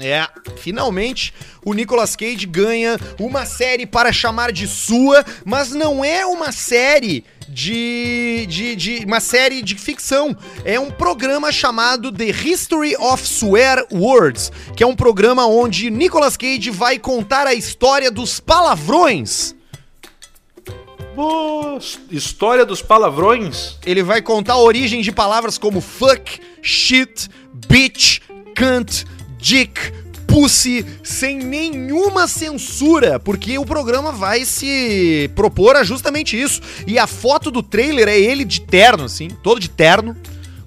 S2: É, finalmente o Nicolas Cage ganha uma série para chamar de sua, mas não é uma série de, de, de uma série de ficção. É um programa chamado The History of Swear Words, que é um programa onde Nicolas Cage vai contar a história dos palavrões.
S1: História dos palavrões?
S2: Ele vai contar a origem de palavras como fuck, shit, bitch, cunt, dick, pussy, sem nenhuma censura, porque o programa vai se propor a justamente isso. E a foto do trailer é ele de terno, assim, todo de terno,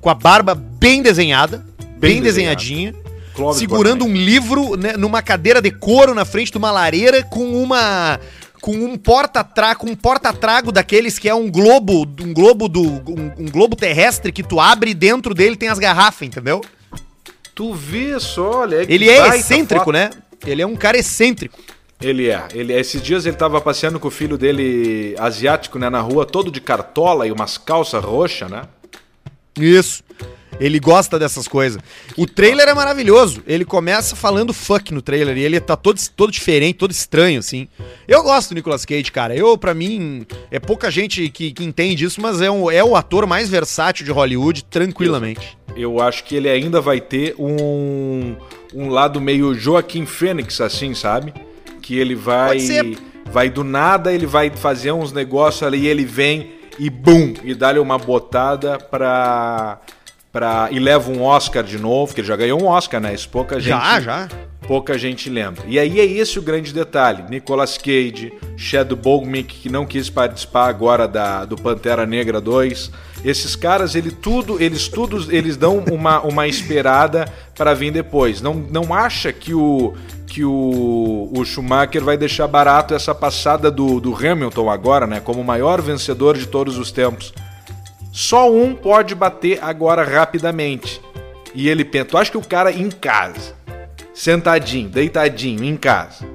S2: com a barba bem desenhada, bem, bem desenhadinha. Clóvis segurando um livro né, numa cadeira de couro na frente de uma lareira com uma com um porta-trago, um porta-trago daqueles que é um globo, um globo do um, um, globo terrestre que tu abre e dentro dele tem as garrafas, entendeu?
S1: Tu vê só, olha,
S2: ele é excêntrico, foto. né? Ele é um cara excêntrico.
S1: Ele é. Ele, esses dias ele tava passeando com o filho dele asiático, né, na rua, todo de cartola e umas calças roxas, né?
S2: Isso. Ele gosta dessas coisas. O trailer é maravilhoso. Ele começa falando fuck no trailer e ele tá todo, todo diferente, todo estranho, assim. Eu gosto do Nicolas Cage, cara. Eu, para mim, é pouca gente que, que entende isso, mas é, um, é o ator mais versátil de Hollywood, tranquilamente.
S1: Eu, eu acho que ele ainda vai ter um, um lado meio Joaquim Fênix, assim, sabe? Que ele vai. Vai do nada, ele vai fazer uns negócios ali, e ele vem e bum! E dá-lhe uma botada pra Pra, e leva um Oscar de novo, que ele já ganhou um Oscar, né? Isso pouca gente.
S2: Já, já.
S1: Pouca gente lembra. E aí é esse o grande detalhe. Nicolas Cage, Chad Bogmick, que não quis participar agora da, do Pantera Negra 2. Esses caras, ele tudo, eles tudo, eles dão uma, uma esperada para vir depois. Não, não acha que o que o, o Schumacher vai deixar barato essa passada do, do Hamilton agora, né? Como o maior vencedor de todos os tempos. Só um pode bater agora rapidamente. E ele pensa, tu acha que o cara em casa, sentadinho, deitadinho, em casa,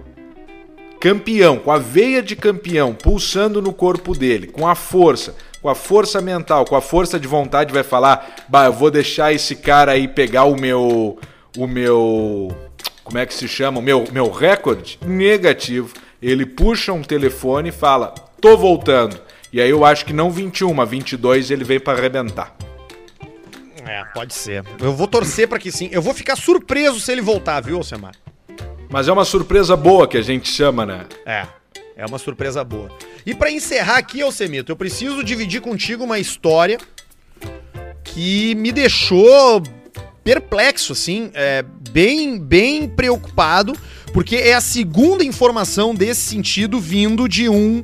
S1: campeão, com a veia de campeão pulsando no corpo dele, com a força, com a força mental, com a força de vontade, vai falar: bah, eu vou deixar esse cara aí pegar o meu. O meu. Como é que se chama? O meu, meu recorde? Negativo. Ele puxa um telefone e fala: tô voltando. E aí eu acho que não 21, mas 22 ele vem para arrebentar.
S2: É, pode ser. Eu vou torcer para que sim. Eu vou ficar surpreso se ele voltar, viu, Alcemar?
S1: Mas é uma surpresa boa que a gente chama, né?
S2: É. É uma surpresa boa. E para encerrar aqui, Alcemito, eu preciso dividir contigo uma história que me deixou perplexo, assim, é, bem, bem preocupado, porque é a segunda informação desse sentido vindo de um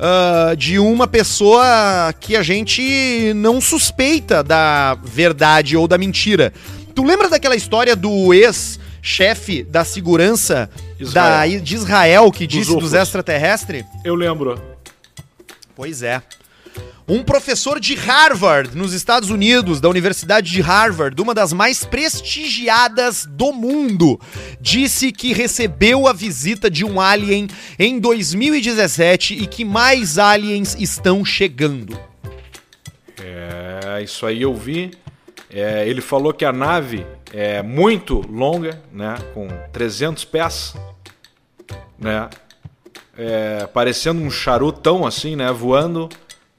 S2: uh, de uma pessoa que a gente não suspeita da verdade ou da mentira. Tu lembra daquela história do ex-chefe da segurança da, de Israel que disse dos, dos extraterrestres?
S1: Eu lembro.
S2: Pois é. Um professor de Harvard, nos Estados Unidos, da Universidade de Harvard, uma das mais prestigiadas do mundo, disse que recebeu a visita de um alien em 2017 e que mais aliens estão chegando.
S1: É, isso aí eu vi. É, ele falou que a nave é muito longa, né, com 300 pés, né, é, parecendo um charutão assim, né, voando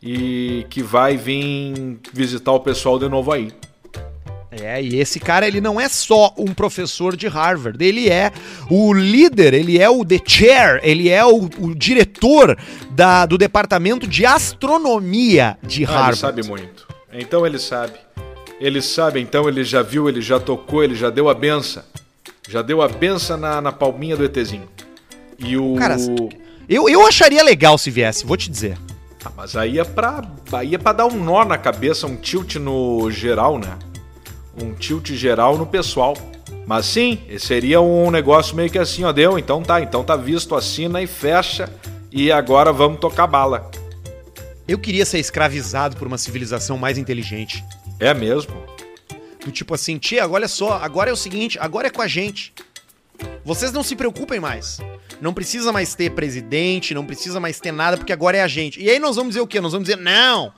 S1: e que vai vir visitar o pessoal de novo aí.
S2: É, e esse cara, ele não é só um professor de Harvard, ele é o líder, ele é o the chair, ele é o, o diretor da, do departamento de astronomia de Harvard. Ah, ele
S1: sabe muito. Então ele sabe. Ele sabe, então ele já viu, ele já tocou, ele já deu a benção. Já deu a benção na, na palminha do ETzinho. E o.
S2: Cara, eu, eu acharia legal se viesse, vou te dizer.
S1: Ah, mas aí é pra. Aí é pra dar um nó na cabeça, um tilt no geral, né? Um tilt geral no pessoal. Mas sim, seria um negócio meio que assim, ó, deu, então tá, então tá visto, assina e fecha, e agora vamos tocar bala.
S2: Eu queria ser escravizado por uma civilização mais inteligente.
S1: É mesmo?
S2: Do tipo assim, tia, olha só, agora é o seguinte, agora é com a gente. Vocês não se preocupem mais. Não precisa mais ter presidente, não precisa mais ter nada, porque agora é a gente. E aí nós vamos dizer o quê? Nós vamos dizer, não,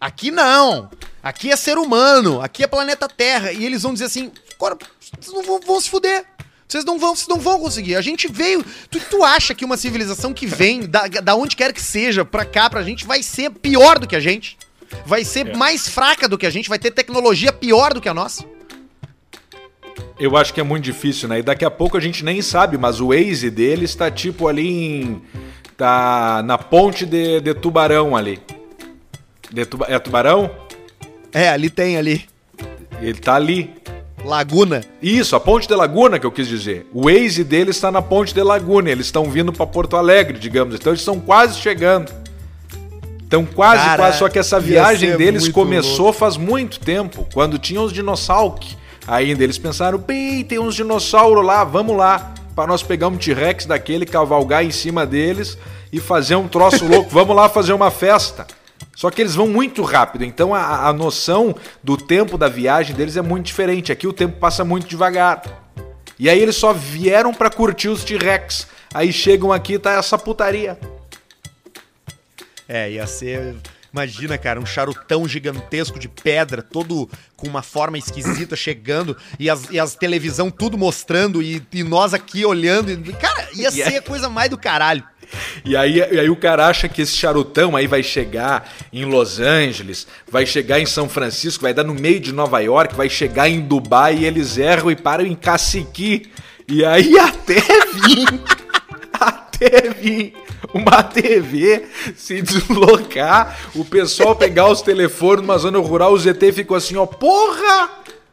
S2: aqui não. Aqui é ser humano, aqui é planeta Terra. E eles vão dizer assim, agora vocês não vão, vão se fuder. Vocês não vão, vocês não vão conseguir. A gente veio. Tu, tu acha que uma civilização que vem, da, da onde quer que seja, pra cá, pra gente, vai ser pior do que a gente? Vai ser
S1: É.
S2: mais fraca do que a gente? Vai ter tecnologia pior do que a nossa?
S1: Eu acho que é muito difícil, né? E daqui a pouco a gente nem sabe, mas o Waze dele está tipo ali em. tá na ponte de, de Tubarão ali. De tuba, é Tubarão?
S2: É, ali tem ali.
S1: Ele tá ali.
S2: Laguna.
S1: Isso, a ponte de Laguna que eu quis dizer. O Waze dele está na ponte de Laguna. Eles estão vindo para Porto Alegre, digamos. Então eles estão quase chegando. Estão quase,
S2: Cara,
S1: quase. Só que essa
S2: ia
S1: viagem deles começou faz muito tempo. Quando tinha os dinossauros. Ainda eles pensaram, bem, tem uns dinossauros lá, vamos lá. Para nós pegar um T-Rex daquele, cavalgar em cima deles e fazer um troço louco. Vamos lá fazer uma festa. Só que eles vão muito rápido, então a, a noção do tempo da viagem deles é muito diferente. Aqui o tempo passa muito devagar. E aí eles só vieram pra curtir os T-Rex. Aí chegam aqui tá essa putaria.
S2: É, ia ser. Imagina, cara, um charutão gigantesco de pedra, todo com uma forma esquisita [coughs] chegando, e as, e as televisão tudo mostrando, e, e nós aqui olhando. E, cara, ia [laughs] ser a coisa mais do caralho.
S1: E aí, e aí o cara acha que esse charutão aí vai chegar em Los Angeles, vai chegar em São Francisco, vai dar no meio de Nova York, vai chegar em Dubai e eles erram e param em Caciqui. E aí [laughs] até vir, até vir [laughs] uma TV se deslocar, o pessoal pegar os telefones numa zona rural, o ZT ficou assim, ó, porra!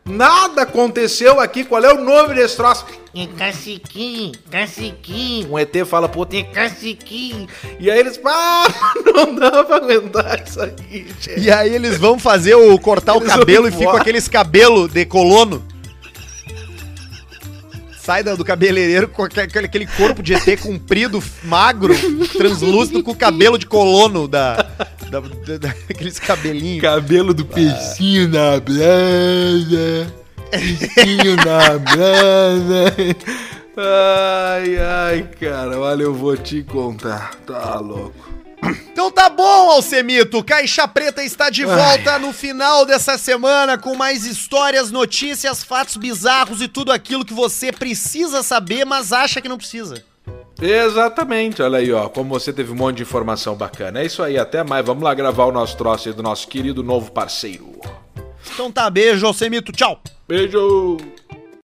S1: Nada aconteceu aqui, qual é o nome desse troço?
S3: É caciquinho, caciquinho,
S1: Um ET fala, pô, tem
S3: caciquinho.
S1: E aí eles, ah, [laughs] não dá pra aguentar isso aqui, gente.
S2: E aí eles vão fazer o cortar
S1: Eles
S2: o cabelo e ficam aqueles cabelo de colono. Sai do cabeleireiro com aquele, aquele corpo de ET comprido, magro, translúcido, com o cabelo de colono da. da, da- da- aqueles cabelinhos.
S1: Cabelo do peixinho na brasa. Peixinho na brasa. Ai, ai, cara, olha, eu vou te contar. Tá louco.
S2: Então tá bom, Alcemito. Caixa Preta está de volta no final dessa semana com mais histórias, notícias, fatos bizarros e tudo aquilo que você precisa saber, mas acha que não precisa.
S1: Exatamente, olha aí, ó, como você teve um monte de informação bacana. É isso aí, até mais. Vamos lá gravar o nosso troço aí do nosso querido novo parceiro.
S2: Então tá, beijo, Alcemito. Tchau.
S1: Beijo!